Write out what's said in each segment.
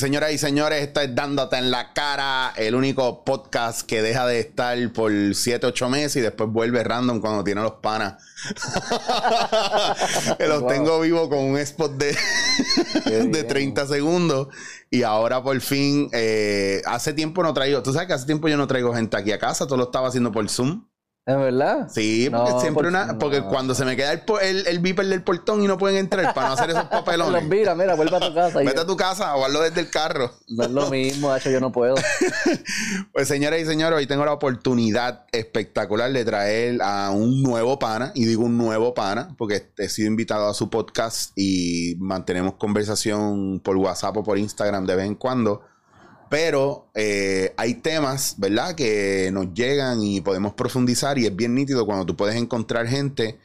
Señoras y señores, esto es Dándote en la cara, el único podcast que deja de estar por 7, 8 meses y después vuelve random cuando tiene los panas. los tengo vivo con un spot de, de 30 segundos y ahora por fin, eh, hace tiempo no traigo, tú sabes que hace tiempo yo no traigo gente aquí a casa, todo lo estaba haciendo por Zoom. ¿Es verdad? Sí, porque siempre una. Porque cuando se me queda el, el, el beeper del portón y no pueden entrar para no hacer esos papelones. Los mira, mira, vuelve a tu casa. Vete a tu casa o hazlo desde el carro. No es lo mismo, hecho, yo no puedo. pues señoras y señores, hoy tengo la oportunidad espectacular de traer a un nuevo pana. Y digo un nuevo pana, porque he sido invitado a su podcast y mantenemos conversación por WhatsApp o por Instagram de vez en cuando. Pero eh, hay temas, ¿verdad? Que nos llegan y podemos profundizar y es bien nítido cuando tú puedes encontrar gente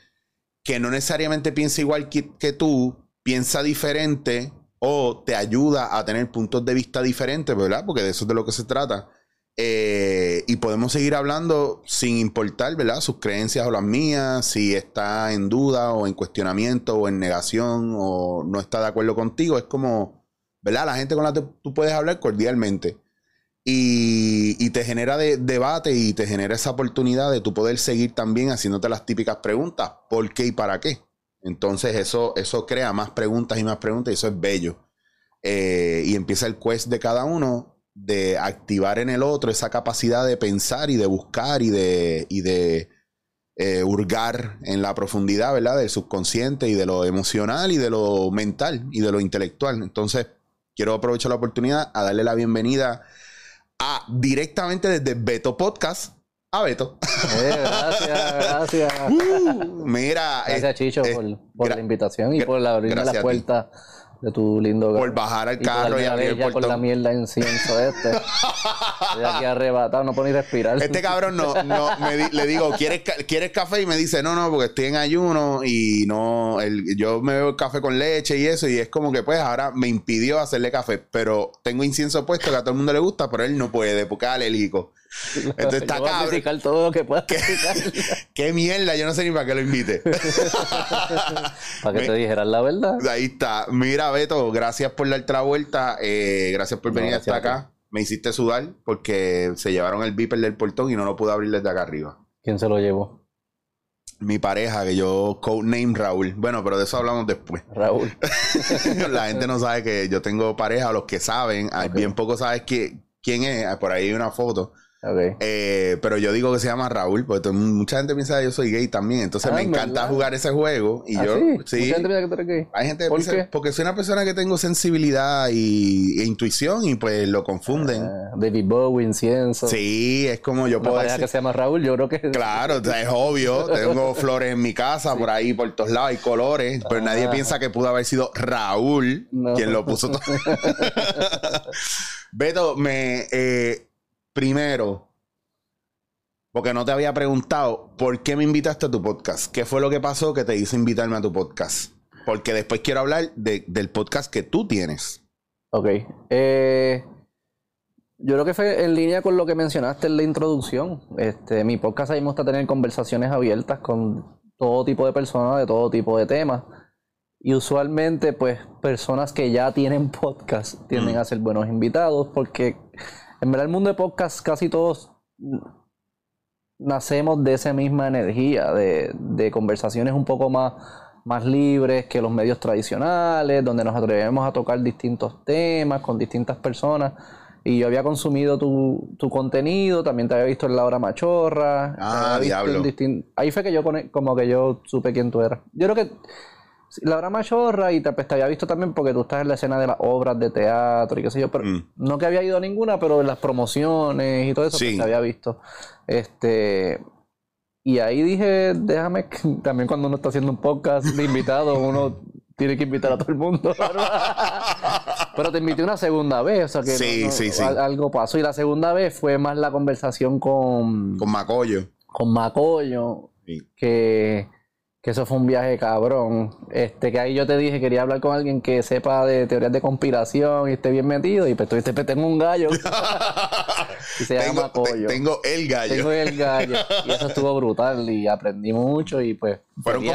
que no necesariamente piensa igual que, tú, piensa diferente o te ayuda a tener puntos de vista diferentes, ¿verdad? Porque de eso es de lo que se trata. Eh, y podemos seguir hablando sin importar, ¿verdad? Sus creencias o las mías, si está en duda o en cuestionamiento o en negación o no está de acuerdo contigo. Es como ¿verdad? La gente con la que tú puedes hablar cordialmente. Y, te genera debate y te genera esa oportunidad de tú poder seguir también haciéndote las típicas preguntas. ¿Por qué y para qué? Entonces eso, eso crea más preguntas y más preguntas y eso es bello. Eh, y empieza el quest de cada uno de activar en el otro esa capacidad de pensar y de buscar y de, y de eh, hurgar en la profundidad, ¿verdad? Del subconsciente y de lo emocional y de lo mental y de lo intelectual. Entonces, quiero aprovechar la oportunidad a darle la bienvenida a directamente desde Beto Podcast a Beto. Eh, gracias, gracias. Uh, mira. Gracias, Chicho, por, la invitación y por abrirme la puerta de tu lindo Por bajar al carro y abrir el portón. con la mierda en incienso este. Estoy aquí arrebatado, no puedo ni respirar. Este cabrón no, no le digo, ¿quieres, ¿quieres café? Y me dice, no, no, porque estoy en ayuno y no, el, yo me bebo el café con leche y eso, y es como que pues ahora me impidió hacerle café, pero tengo incienso puesto que a todo el mundo le gusta, pero él no puede porque es alérgico. Entonces está cabrón. todo lo que pueda ¿Qué, ¿Qué mierda? Yo no sé ni para qué lo invite. para que te dijeran la verdad. Ahí está. Mira, Beto, gracias por la vuelta. Eh, gracias por venir hasta acá. Me hiciste sudar porque se llevaron el beeper del portón y no lo pude abrir desde acá arriba. ¿Quién se lo llevó? Mi pareja, que yo codename Raúl. Bueno, pero de eso hablamos después. Raúl. la gente no sabe que yo tengo pareja, los que saben, bien poco sabes quién es. Por ahí hay una foto. Eh, pero yo digo que se llama Raúl, porque mucha gente piensa que yo soy gay también. Entonces me encanta jugar ese juego. Y ¿Ah, yo, sí. Gente piensa que tú eres gay. Hay gente que porque soy una persona que tengo sensibilidad y, e intuición y pues lo confunden. Ah, David Bowie, incienso. Sí, es como yo puedo decir. que se llama Raúl, yo creo que. Claro, es obvio. tengo flores en mi casa, por ahí, por todos lados, hay colores. Pero nadie ah. piensa que pudo haber sido Raúl quien lo puso todo. Beto, me. Eh, Primero, porque no te había preguntado por qué me invitaste a tu podcast. ¿Qué fue lo que pasó que te hizo invitarme a tu podcast? Porque después quiero hablar del podcast que tú tienes. Ok. Eh, yo creo que fue en línea con lo que mencionaste en la introducción. Este, mi podcast ahí me gusta tener conversaciones abiertas con todo tipo de personas, de todo tipo de temas. Y usualmente, pues, personas que ya tienen podcast tienden mm. a ser buenos invitados porque en verdad el mundo de podcast casi todos nacemos de esa misma energía, de, conversaciones un poco más, más libres que los medios tradicionales, donde nos atrevemos a tocar distintos temas con distintas personas. Y yo había consumido tu, contenido, también te había visto en La Hora Machorra. Ah, diablo. Ahí fue que yo como que yo supe quién tú eras. Yo creo que la hora machorra y te, pues, te había visto también porque tú estás en la escena de las obras de teatro y qué sé yo, pero mm. no que había ido a ninguna, pero en las promociones y todo eso pues, te había visto. Este y ahí dije, déjame también cuando uno está haciendo un podcast de invitado, uno tiene que invitar a todo el mundo. pero te invité una segunda vez, o sea que sí, sí, sí. algo pasó y la segunda vez fue más la conversación con con Macoyo. Con Macoyo que que eso fue un viaje cabrón. Este, que ahí yo te dije, quería hablar con alguien que sepa de teorías de conspiración y esté bien metido. Y pues tú dices, tengo un gallo. y se tengo, llama Pollo. Tengo el gallo. Tengo el gallo. Y eso estuvo brutal. Y aprendí mucho. Y pues, fueron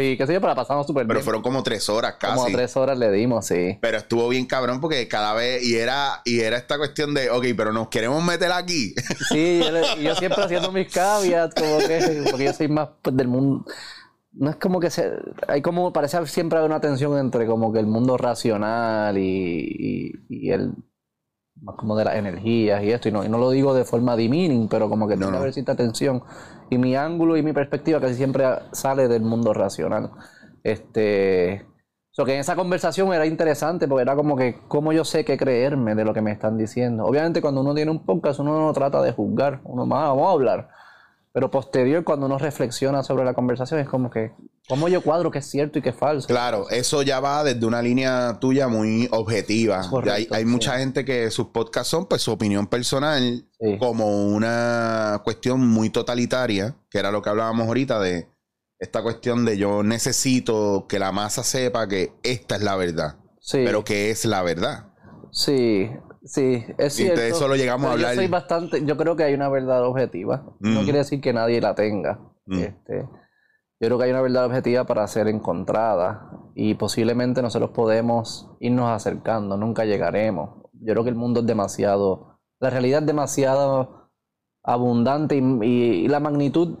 y qué sé yo, pero la pasamos súper bien. Pero fueron como tres horas casi. Como tres horas le dimos, sí. Pero estuvo bien cabrón porque cada vez, y era, y era esta cuestión de, ok, pero nos queremos meter aquí. sí, yo, yo siempre haciendo mis caveats, como que, porque yo soy más pues, del mundo no es como que se, hay como, parece siempre haber una tensión entre como que el mundo racional y, y, el, más como de las energías y esto, y no, y no lo digo de forma demeaning, pero como que no, tiene que haber cierta tensión. Y mi ángulo y mi perspectiva casi siempre sale del mundo racional. Este, so que en esa conversación era interesante porque era como que cómo yo sé qué creerme de lo que me están diciendo. Obviamente cuando uno tiene un podcast uno no trata de juzgar, uno más, vamos a hablar pero posterior, cuando uno reflexiona sobre la conversación, es como que, ¿cómo yo cuadro qué es cierto y qué es falso? Claro, eso ya va desde una línea tuya muy objetiva. hay, mucha gente que sus podcasts son, pues, su opinión personal como una cuestión muy totalitaria, que era lo que hablábamos ahorita de esta cuestión de yo necesito que la masa sepa que esta es la verdad. Pero que es la verdad. Sí, Sí, es cierto. Y de eso lo llegamos a hablar. Yo soy bastante, yo creo que hay una verdad objetiva. No mm. quiere decir que nadie la tenga. Mm. Este, yo creo que hay una verdad objetiva para ser encontrada y posiblemente nosotros podemos irnos acercando, nunca llegaremos. Yo creo que el mundo es demasiado, la realidad es demasiado abundante y la magnitud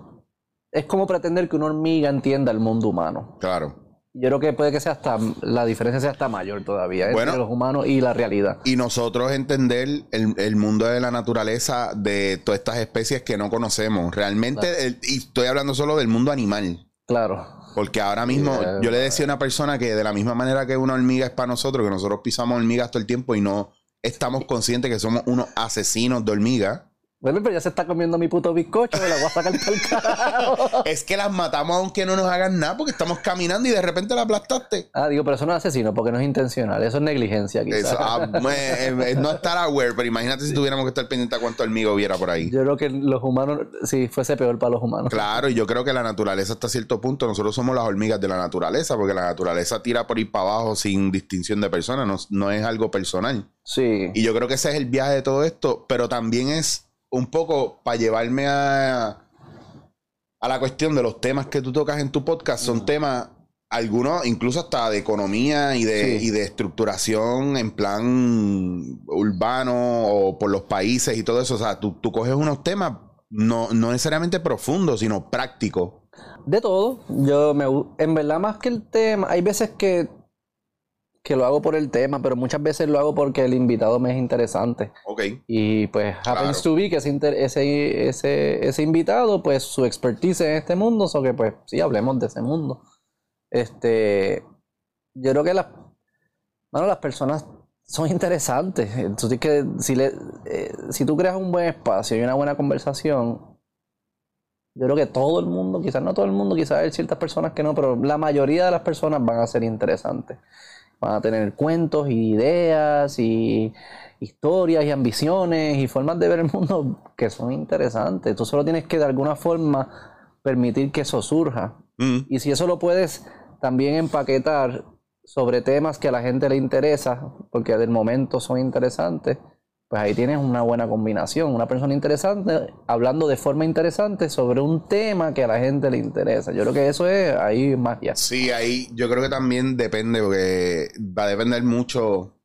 es como pretender que una hormiga entienda el mundo humano. Claro. Yo creo que puede que sea hasta, la diferencia sea hasta mayor todavía entre los humanos y la realidad. Y nosotros entender el, mundo de la naturaleza de todas estas especies que no conocemos. Realmente, y estoy hablando solo del mundo animal. Claro. Porque ahora mismo yo le decía a una persona que de la misma manera que una hormiga es para nosotros, que nosotros pisamos hormigas todo el tiempo y no estamos conscientes que somos unos asesinos de hormigas bueno, pero ya se está comiendo mi puto bizcocho, me la voy a sacar el carajo. es que las matamos aunque no nos hagan nada, porque estamos caminando y de repente la aplastaste. Ah, digo, pero eso no es asesino, porque no es intencional, eso es negligencia quizás. Ah, no estar aware, pero imagínate si tuviéramos que estar pendiente a cuánto hormiga hubiera por ahí. Yo creo que los humanos, sí, fuese peor para los humanos. Claro, y yo creo que la naturaleza hasta cierto punto, nosotros somos las hormigas de la naturaleza, porque la naturaleza tira por ir para abajo sin distinción de personas, no, no es algo personal. Sí. Y yo creo que ese es el viaje de todo esto, pero también es un poco para llevarme a, a la cuestión de los temas que tú tocas en tu podcast, son temas, algunos incluso hasta de economía y de, y de estructuración en plan urbano o por los países y todo eso. O sea, tú, tú coges unos temas no, no necesariamente profundos, sino prácticos. De todo. Yo me en verdad más que el tema, hay veces que que lo hago por el tema, pero muchas veces lo hago porque el invitado me es interesante. Ok. Y pues happens to be que ese, ese, ese, invitado, pues su expertise en este mundo, o que pues sí, hablemos de ese mundo. Este, yo creo que las, bueno, las personas son interesantes. Entonces, que si, le, eh, si tú creas un buen espacio y una buena conversación, yo creo que todo el mundo, quizás no todo el mundo, quizás hay ciertas personas que no, pero la mayoría de las personas van a ser interesantes. Van a tener cuentos y ideas y historias y ambiciones y formas de ver el mundo que son interesantes. Tú solo tienes que de alguna forma permitir que eso surja. Mm. Y si eso lo puedes también empaquetar sobre temas que a la gente le interesa, porque del momento son interesantes, pues ahí tienes una buena combinación. Una persona interesante hablando de forma interesante sobre un tema que a la gente le interesa. Yo creo que eso es ahí magia. Sí, ahí yo creo que también depende, porque va a depender mucho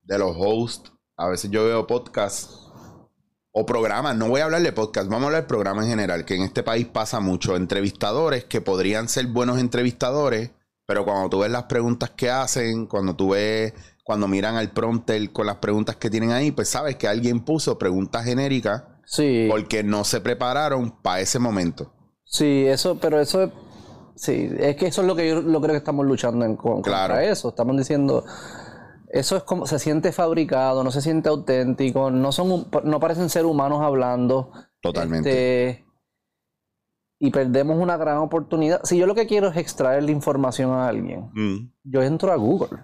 de los hosts. A veces yo veo podcasts o programas, no voy a hablar de podcast, vamos a hablar de programas en general, que en este país pasa mucho. Entrevistadores que podrían ser buenos entrevistadores, pero cuando tú ves las preguntas que hacen, cuando tú ves cuando miran al prompter con las preguntas que tienen ahí, pues sabes que alguien puso preguntas genéricas sí. porque no se prepararon para ese momento. Sí, eso, pero eso es, sí, es que eso es lo que yo lo creo que estamos luchando en contra eso. Estamos diciendo, eso es como se siente fabricado, no se siente auténtico, no son, no parecen ser humanos hablando. Totalmente. Este, y perdemos una gran oportunidad. Si yo lo que quiero es extraer la información a alguien, mm. yo entro a Google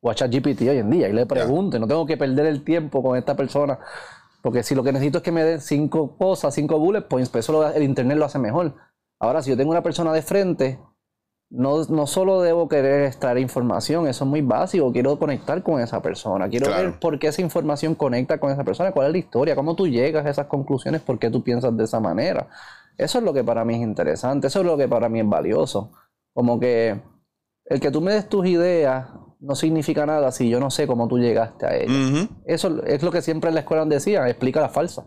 o a ChatGPT hoy en día y le pregunte, no tengo que perder el tiempo con esta persona, porque si lo que necesito es que me den cinco cosas, cinco bullet points, pues eso el internet lo hace mejor. Ahora, si yo tengo una persona de frente, no, no solo debo querer extraer información, eso es muy básico, quiero conectar con esa persona, quiero ver por qué esa información conecta con esa persona, cuál es la historia, cómo tú llegas a esas conclusiones, por qué tú piensas de esa manera. Eso es lo que para mí es interesante, eso es lo que para mí es valioso. Como que el que tú me des tus ideas no significa nada si yo no sé cómo tú llegaste a ellas. Eso es lo que siempre en la escuela decían, explica la falsa.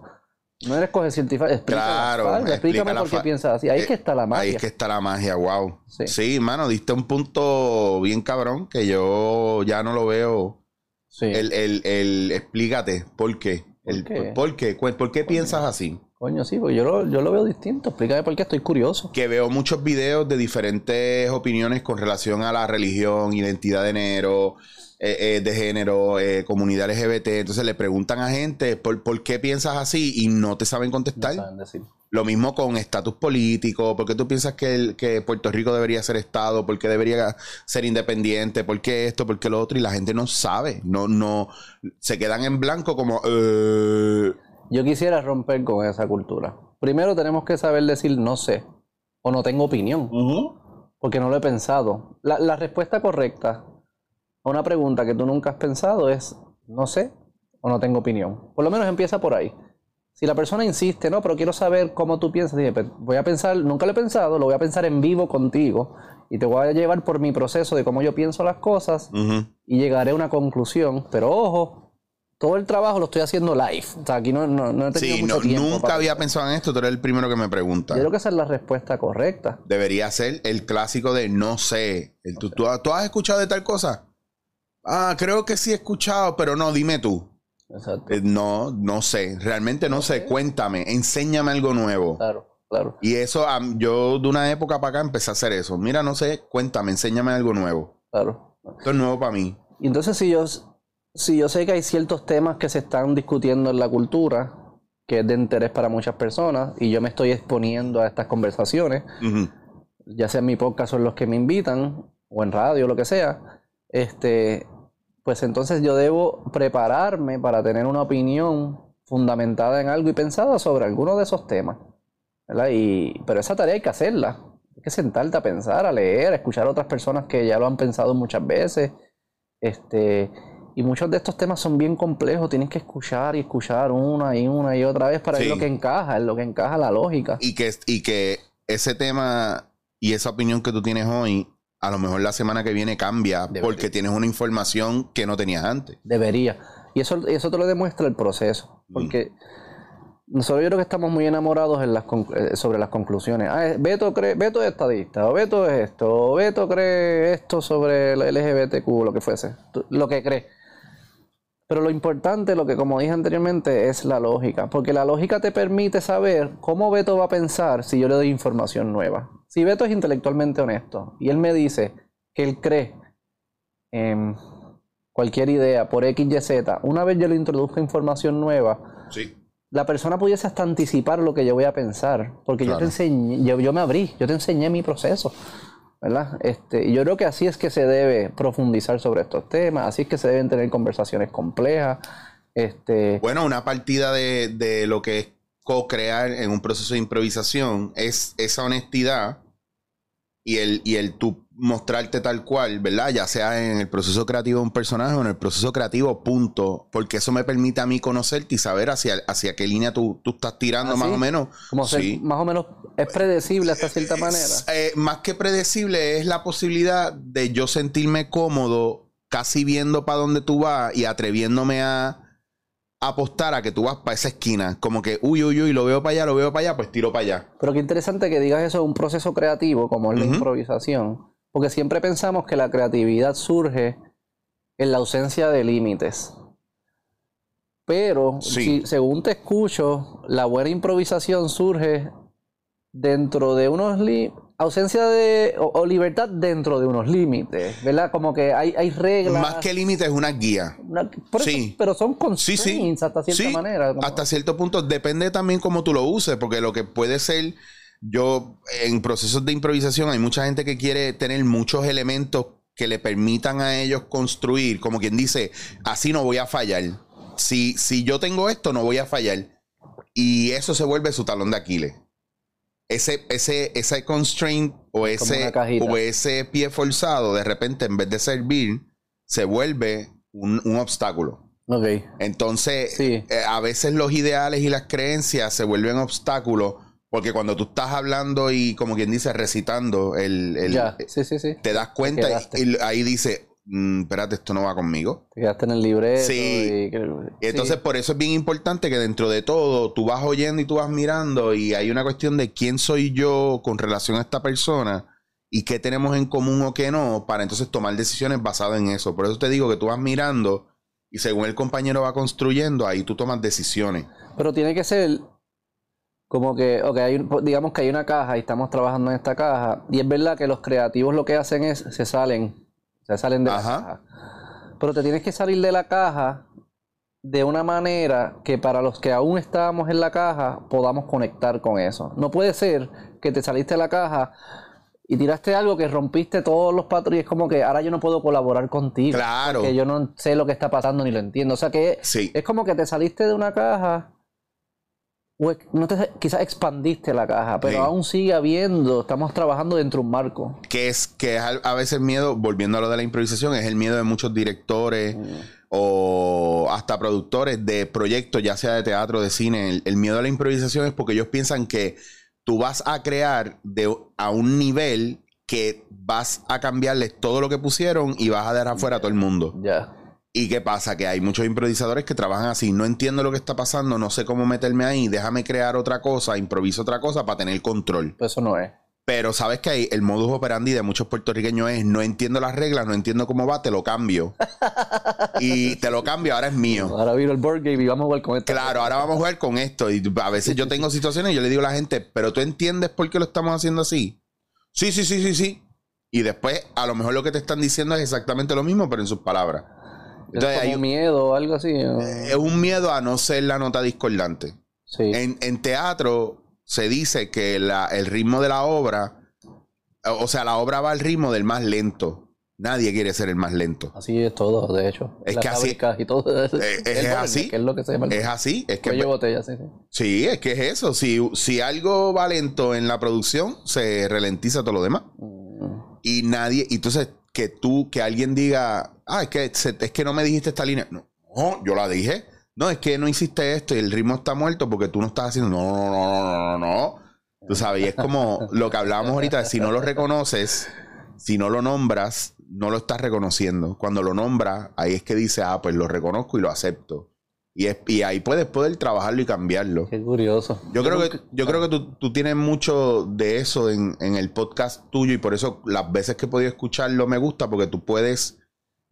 No eres coge científico, claro, explícame por qué piensas así. Ahí es que está la magia. Ahí es que está la magia, wow. Sí, mano, diste un punto bien cabrón que yo ya no lo veo. Sí. El, el, el explícate, ¿por qué? El, ¿Por qué? ¿Por qué, piensas así? Coño, sí, pues yo lo, yo lo veo distinto. Explícame por qué estoy curioso. Que veo muchos videos de diferentes opiniones con relación a la religión, identidad de género, eh, eh, de género, eh, comunidad LGBT. Entonces le preguntan a gente por, por qué piensas así y no te saben contestar. Lo mismo con estatus político, ¿por qué tú piensas que, el, que Puerto Rico debería ser Estado? ¿Por qué debería ser independiente? ¿Por qué esto? ¿Por qué lo otro? Y la gente no sabe, no, no, se quedan en blanco como... Yo quisiera romper con esa cultura. Primero tenemos que saber decir no sé o no tengo opinión, porque no lo he pensado. la respuesta correcta una pregunta que tú nunca has pensado es, no sé o no tengo opinión. Por lo menos empieza por ahí. Si la persona insiste, no, pero quiero saber cómo tú piensas, pues, voy a pensar, nunca lo he pensado, lo voy a pensar en vivo contigo y te voy a llevar por mi proceso de cómo yo pienso las cosas y llegaré a una conclusión. Pero ojo, todo el trabajo lo estoy haciendo live. O sea, aquí no, no, he tenido mucho tiempo Nunca había pensado en esto, tú eres el primero que me pregunta. Yo creo que esa es la respuesta correcta. Debería ser el clásico de no sé. ¿tú, tú, has escuchado de tal cosa? Ah, creo que sí he escuchado, pero no, dime tú. Exacto. Eh, no, no sé, realmente no sé. Cuéntame, enséñame algo nuevo. Claro, claro. Y eso, yo de una época para acá empecé a hacer eso. Mira, no sé, cuéntame, enséñame algo nuevo. Claro. Esto es nuevo para mí. Y entonces, si yo, si yo sé que hay ciertos temas que se están discutiendo en la cultura, que es de interés para muchas personas, y yo me estoy exponiendo a estas conversaciones, ya sea en mi podcast o en los que me invitan, o en radio, lo que sea, este, pues entonces yo debo prepararme para tener una opinión fundamentada en algo y pensada sobre alguno de esos temas. ¿verdad? Y, pero esa tarea hay que hacerla. Hay que sentarte a pensar, a leer, a escuchar a otras personas que ya lo han pensado muchas veces. Este, y muchos de estos temas son bien complejos. Tienes que escuchar y escuchar una y una y otra vez para ver lo que encaja, en lo que encaja la lógica. Y que, y que ese tema y esa opinión que tú tienes hoy a lo mejor la semana que viene cambia porque tienes una información que no tenías antes. Debería. Y eso, eso te lo demuestra el proceso. Mm. Porque nosotros yo creo que estamos muy enamorados en las, eh, sobre las conclusiones. Ah, Beto, cree, Beto es estadista, o Beto es esto, o Beto cree esto sobre el LGBTQ, lo que fuese, lo que cree. Pero lo importante, lo que como dije anteriormente, es la lógica. Porque la lógica te permite saber cómo Beto va a pensar si yo le doy información nueva. Si Beto es intelectualmente honesto y él me dice que él cree en cualquier idea por X, Y, Z, una vez yo le introduzco información nueva, la persona pudiese hasta anticipar lo que yo voy a pensar, porque yo te enseñé, yo, me abrí, yo te enseñé mi proceso. ¿Verdad? Este, yo creo que así es que se debe profundizar sobre estos temas, así es que se deben tener conversaciones complejas. Este... Bueno, una partida de, de lo que es co-crear en un proceso de improvisación es esa honestidad y el, y el tú mostrarte tal cual, ¿verdad? Ya sea en el proceso creativo de un personaje o en el proceso creativo, punto. Porque eso me permite a mí conocerte y saber hacia, hacia qué línea tú, tú estás tirando, más o menos. Como sí. más o menos es predecible hasta cierta manera. Eh, más que predecible es la posibilidad de yo sentirme cómodo casi viendo para dónde tú vas y atreviéndome a apostar a que tú vas para esa esquina. Como que, uy, uy, uy, lo veo para allá, lo veo para allá, pues tiro para allá. Pero qué interesante que digas eso un proceso creativo como es la improvisación. Porque siempre pensamos que la creatividad surge en la ausencia de límites. Pero, si, según te escucho, la buena improvisación surge dentro de unos límites ausencia de o, libertad dentro de unos límites, ¿verdad? Como que hay, hay reglas. Más que límites, una guía. sí. pero son constraints sí, hasta cierta manera. Hasta cierto punto. Depende también cómo tú lo uses, porque lo que puede ser. Yo, en procesos de improvisación, hay mucha gente que quiere tener muchos elementos que le permitan a ellos construir, como quien dice, así no voy a fallar. Si, si yo tengo esto, no voy a fallar. Y eso se vuelve su talón de Aquiles. ese, ese, ese constraint o ese, o ese pie forzado, de repente, en vez de servir, se vuelve un, obstáculo. Ok. Entonces, eh, a veces los ideales y las creencias se vuelven obstáculos porque cuando tú estás hablando y, como quien dice, recitando, el, te das cuenta y, ahí dice, mm, espérate, esto no va conmigo. Te quedaste en el libreto. Sí. Y, entonces, por eso es bien importante que dentro de todo, tú vas oyendo y tú vas mirando y hay una cuestión de quién soy yo con relación a esta persona y qué tenemos en común o qué no, para entonces tomar decisiones basadas en eso. Por eso te digo que tú vas mirando y según el compañero va construyendo, ahí tú tomas decisiones. Pero tiene que ser como que, ok, hay, digamos que hay una caja y estamos trabajando en esta caja. Y es verdad que los creativos lo que hacen es, se salen, se salen de la caja. Pero te tienes que salir de la caja de una manera que para los que aún estábamos en la caja podamos conectar con eso. No puede ser que te saliste de la caja y tiraste algo que rompiste todos los patrones y es como que ahora yo no puedo colaborar contigo. Claro. Porque yo no sé lo que está pasando ni lo entiendo. O sea que es como que te saliste de una caja no te, quizás expandiste la caja, pero aún sigue habiendo, estamos trabajando dentro de un marco. Que es que a veces miedo, volviendo a lo de la improvisación, es el miedo de muchos directores mm. o hasta productores de proyectos, ya sea de teatro, de cine. El, miedo a la improvisación es porque ellos piensan que tú vas a crear de, a un nivel que vas a cambiarles todo lo que pusieron y vas a dejar afuera a todo el mundo. Ya. ¿Y qué pasa? Que hay muchos improvisadores que trabajan así. No entiendo lo que está pasando, no sé cómo meterme ahí, déjame crear otra cosa, improviso otra cosa para tener control. Pues eso no es. Pero sabes que el modus operandi de muchos puertorriqueños es no entiendo las reglas, no entiendo cómo va, te lo cambio. y te lo cambio, ahora es mío. Ahora vino el board game y vamos a jugar con esto. Claro, ahora vamos a jugar con esto. Y a veces yo tengo situaciones y yo le digo a la gente, pero tú entiendes por qué lo estamos haciendo así. Sí, sí, sí, sí, sí. Y después, a lo mejor lo que te están diciendo es exactamente lo mismo, pero en sus palabras. Entonces, hay un miedo o algo así. Es un miedo a no ser la nota discordante. En, teatro se dice que el ritmo de la obra, o sea, la obra va al ritmo del más lento. Nadie quiere ser el más lento. Así es todo, de hecho. Es que así. Y todo, es, es, así. es lo que se llama Es así. Es que. Botella, sí, sí. sí, es que es eso. Si, si algo va lento en la producción, se ralentiza todo lo demás. Mm. Y nadie. Entonces que tú, que alguien diga, ah, es que, es que no me dijiste esta línea. No, yo la dije. No, es que no hiciste esto y el ritmo está muerto porque tú no estás haciendo. No, no, no, no, no, no. Tú sabes, y es como lo que hablábamos ahorita, si no lo reconoces, si no lo nombras, no lo estás reconociendo. Cuando lo nombras, ahí es que dice, ah, pues lo reconozco y lo acepto. Y, es, y ahí puedes poder trabajarlo y cambiarlo. Qué curioso. Yo, creo que, yo creo que tú, tú, tienes mucho de eso en, en, el podcast tuyo y por eso las veces que he podido escucharlo me gusta porque tú puedes,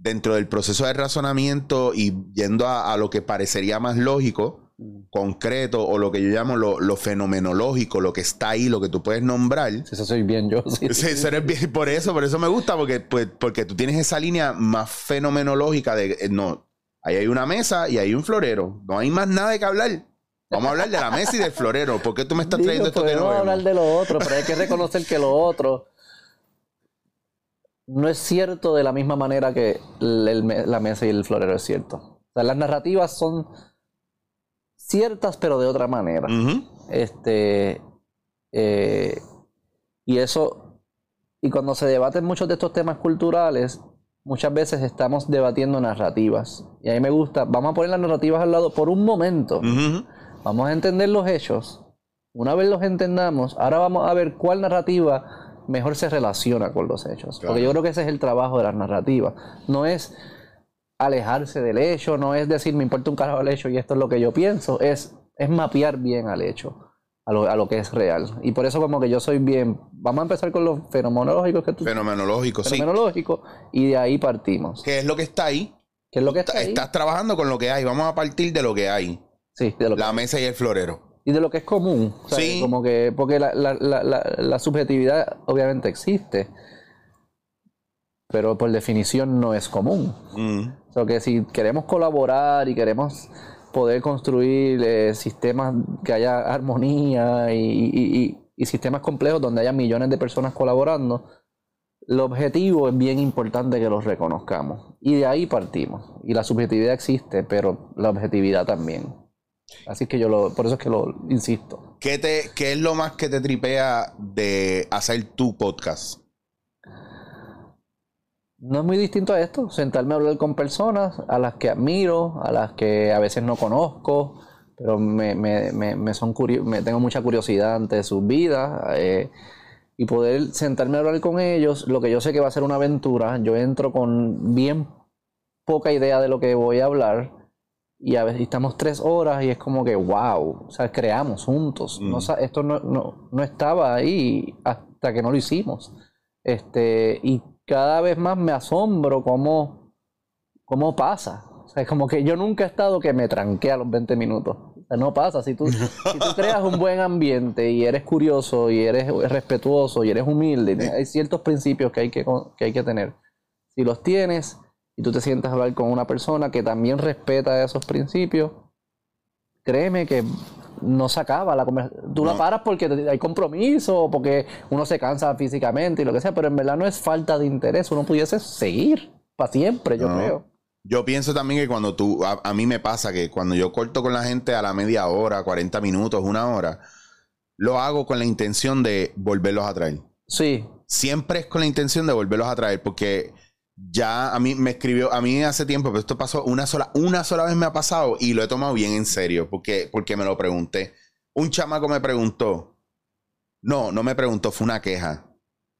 dentro del proceso de razonamiento y yendo a, lo que parecería más lógico, mm. concreto o lo que yo llamo lo, lo, fenomenológico, lo que está ahí, lo que tú puedes nombrar. Eso soy bien yo. Sí, sí, eso eres bien, por eso, por eso me gusta, porque, pues, porque tú tienes esa línea más fenomenológica de, eh, no, Ahí hay una mesa y hay un florero. No hay más nada de que hablar. Vamos a hablar de la mesa y del florero. ¿Por qué tú me estás trayendo esto que no Vamos a hablar de lo otro, pero hay que reconocer que lo otro no es cierto de la misma manera que la mesa y el florero es cierto. O sea, las narrativas son ciertas, pero de otra manera. Este. Eh, y eso. Y cuando se debaten muchos de estos temas culturales, muchas veces estamos debatiendo narrativas. Y a mí me gusta, vamos a poner las narrativas al lado por un momento. Vamos a entender los hechos. Una vez los entendamos, ahora vamos a ver cuál narrativa mejor se relaciona con los hechos. Porque yo creo que ese es el trabajo de las narrativas. No es alejarse del hecho, no es decir me importa un carajo el hecho y esto es lo que yo pienso, es, es mapear bien al hecho a lo, a lo, que es real. Y por eso como que yo soy bien... Vamos a empezar con los fenomenológicos que tú... Fenomenológicos, sí. Fenomenológicos y de ahí partimos. ¿Qué es lo que está ahí? ¿Qué es lo que está ahí? Estás trabajando con lo que hay. Vamos a partir de lo que hay. Sí, de lo La mesa y el florero. Y de lo que es común. Sí. Como que... Porque la, la, la, la, subjetividad obviamente existe. Pero por definición no es común. Mm. O sea que si queremos colaborar y queremos poder construir eh, sistemas que haya armonía y, sistemas complejos donde haya millones de personas colaborando, el objetivo es bien importante que los reconozcamos. Y de ahí partimos. Y la subjetividad existe, pero la objetividad también. Así que yo lo, por eso es que lo insisto. ¿Qué, te, ¿Qué es lo más que te tripea de hacer tu podcast? No es muy distinto a esto, sentarme a hablar con personas a las que admiro, a las que a veces no conozco, pero me, me, me, son me tengo mucha curiosidad ante sus vidas. Eh, y poder sentarme a hablar con ellos, lo que yo sé que va a ser una aventura, yo entro con bien poca idea de lo que voy a hablar y a veces estamos tres horas y es como que, wow, o sea, creamos juntos. No, mm. esto no, no, no, estaba ahí hasta que no lo hicimos. Este, y cada vez más me asombro cómo, cómo pasa. O sea, es como que yo nunca he estado que me tranqué a los 20 minutos no pasa. Si tú, si tú creas un buen ambiente y eres curioso y eres respetuoso y eres humilde, hay ciertos principios que hay que, que hay que tener. Si los tienes y tú te sientas a hablar con una persona que también respeta esos principios, créeme que no se acaba la conversación. Tú la paras porque hay compromiso, porque uno se cansa físicamente y lo que sea, pero en verdad no es falta de interés. Uno pudiese seguir para siempre, yo creo. Yo pienso también que cuando tú, a, mí me pasa que cuando yo corto con la gente a la media hora, 40 minutos, una hora, lo hago con la intención de volverlos a traer. Sí. Siempre es con la intención de volverlos a traer, porque ya a mí me escribió, a mí hace tiempo, pero esto pasó una sola, una sola vez me ha pasado y lo he tomado bien en serio, porque, porque me lo pregunté. Un chamaco me preguntó, no, no me preguntó, fue una queja.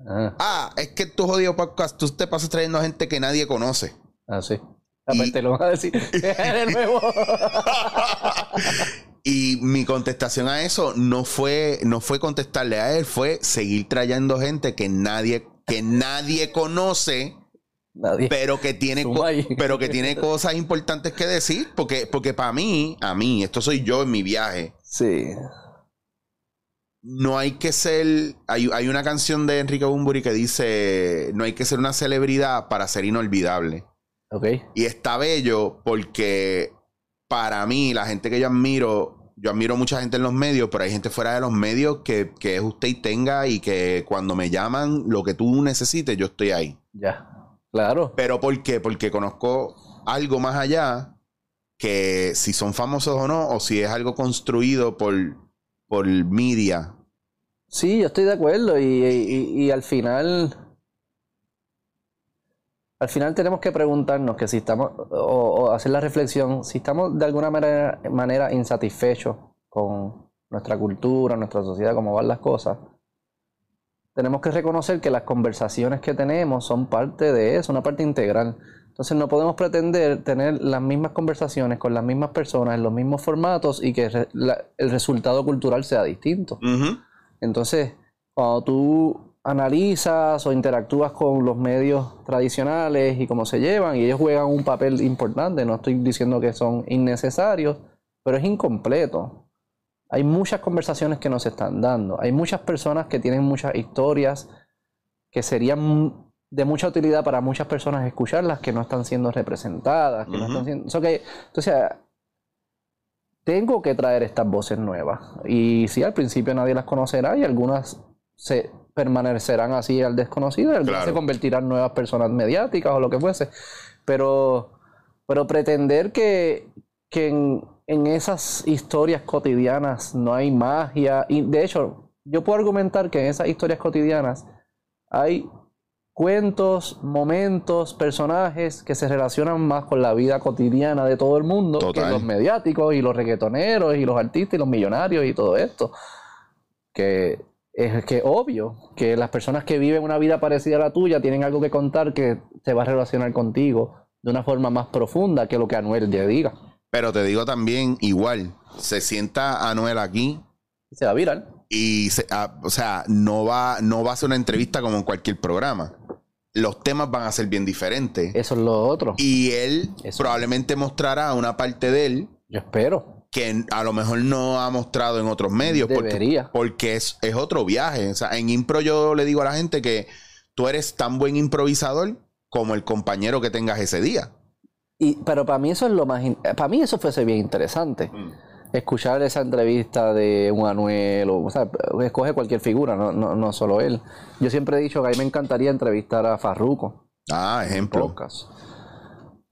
Ah, ah es que tú jodido podcast, tú te pasas trayendo a gente que nadie conoce. Ah, sí. Y, te lo van a decir. y mi contestación a eso no fue, no fue contestarle a él, fue seguir trayendo gente que nadie, que nadie conoce. Pero que tiene pero que tiene cosas importantes que decir. Porque, porque para mí, a mí, esto soy yo en mi viaje. Sí. No hay que ser. Hay, hay una canción de Enrique Bumburi que dice: No hay que ser una celebridad para ser inolvidable. Y está bello porque para mí, la gente que yo admiro, yo admiro mucha gente en los medios, pero hay gente fuera de los medios que, que es usted y tenga y que cuando me llaman, lo que tú necesites, yo estoy ahí. Ya, claro. Pero ¿por qué? Porque conozco algo más allá que si son famosos o no, o si es algo construido por, por media. Sí, yo estoy de acuerdo y, y al final al final tenemos que preguntarnos que si estamos, o, hacer la reflexión, si estamos de alguna manera, manera insatisfechos con nuestra cultura, nuestra sociedad, cómo van las cosas, tenemos que reconocer que las conversaciones que tenemos son parte de eso, una parte integral. Entonces no podemos pretender tener las mismas conversaciones con las mismas personas en los mismos formatos y que el resultado cultural sea distinto. Entonces, cuando tú analizas o interactúas con los medios tradicionales y cómo se llevan, y ellos juegan un papel importante, no estoy diciendo que son innecesarios, pero es incompleto. Hay muchas conversaciones que nos están dando, hay muchas personas que tienen muchas historias que serían de mucha utilidad para muchas personas escucharlas que no están siendo representadas, que no están siendo... que, entonces, tengo que traer estas voces nuevas. Y si al principio nadie las conocerá y algunas se permanecerán así al desconocido, y se convertirán en nuevas personas mediáticas o lo que fuese. Pero, pero pretender que, que en, en, esas historias cotidianas no hay magia, y de hecho, yo puedo argumentar que en esas historias cotidianas hay cuentos, momentos, personajes que se relacionan más con la vida cotidiana de todo el mundo que los mediáticos y los reggaetoneros y los artistas y los millonarios y todo esto. Que es que obvio que las personas que viven una vida parecida a la tuya tienen algo que contar que se va a relacionar contigo de una forma más profunda que lo que Anuel te diga. Pero te digo también, igual, se sienta Anuel aquí. Y se va a virar. Y, ah, o sea, no va, no va a ser una entrevista como en cualquier programa. Los temas van a ser bien diferentes. Eso es lo otro. Y él probablemente mostrará una parte de él. Yo espero que a lo mejor no ha mostrado en otros medios. Porque, porque es, es, otro viaje. O sea, en impro yo le digo a la gente que tú eres tan buen improvisador como el compañero que tengas ese día. Y, pero para mí eso es lo más... Para mí eso fuese bien interesante. Mm. Escuchar esa entrevista de un Anuel, o, o sea, escoge cualquier figura, no, no, no, solo él. Yo siempre he dicho que a mí me encantaría entrevistar a Farruko. Ah, ejemplo.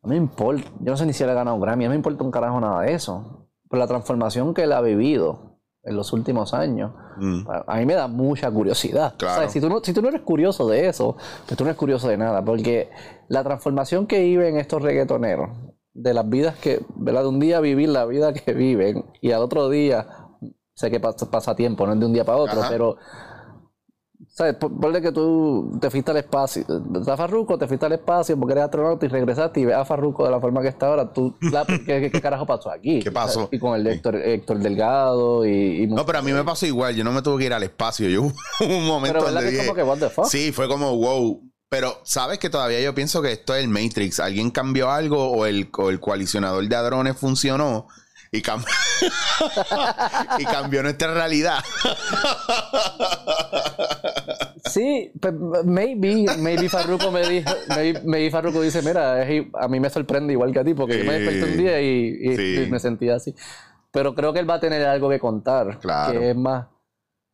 A mí me importa, yo no sé ni si él ha ganado Grammy, a mí me importa un carajo nada de eso por la transformación que él ha vivido en los últimos años, mm. a, mí me da mucha curiosidad. Si, tú no, si tú no eres curioso de eso, pues tú no eres curioso de nada, porque la transformación que viven estos reggaetoneros, de las vidas que, ¿verdad? De un día vivir la vida que viven y al otro día, sé que pasa, tiempo, no es de un día para otro, pero ¿Sabes? Ponle que tú te fuiste al espacio. a Farruco, te fuiste al espacio porque eres astronauta y regresaste y ves a Farruco de la forma que está ahora. Tú, ¿qué, carajo pasó aquí? ¿Qué pasó? Y con el Héctor, Héctor Delgado y, No, pero a mí me pasó igual. Yo no me tuve que ir al espacio. Yo un momento pero donde como que, what the fuck? Sí, fue como, wow. Pero, ¿sabes que todavía yo pienso que esto es el Matrix? Alguien cambió algo o el, o el coalicionador de hadrones funcionó y, y cambió nuestra realidad. sí, pues, maybe, maybe Farruko me dijo, maybe, Farruko dice, mira, a mí me sorprende igual que a ti, porque yo me desperté un día y, me sentía así. Pero creo que él va a tener algo que contar, claro. que es más.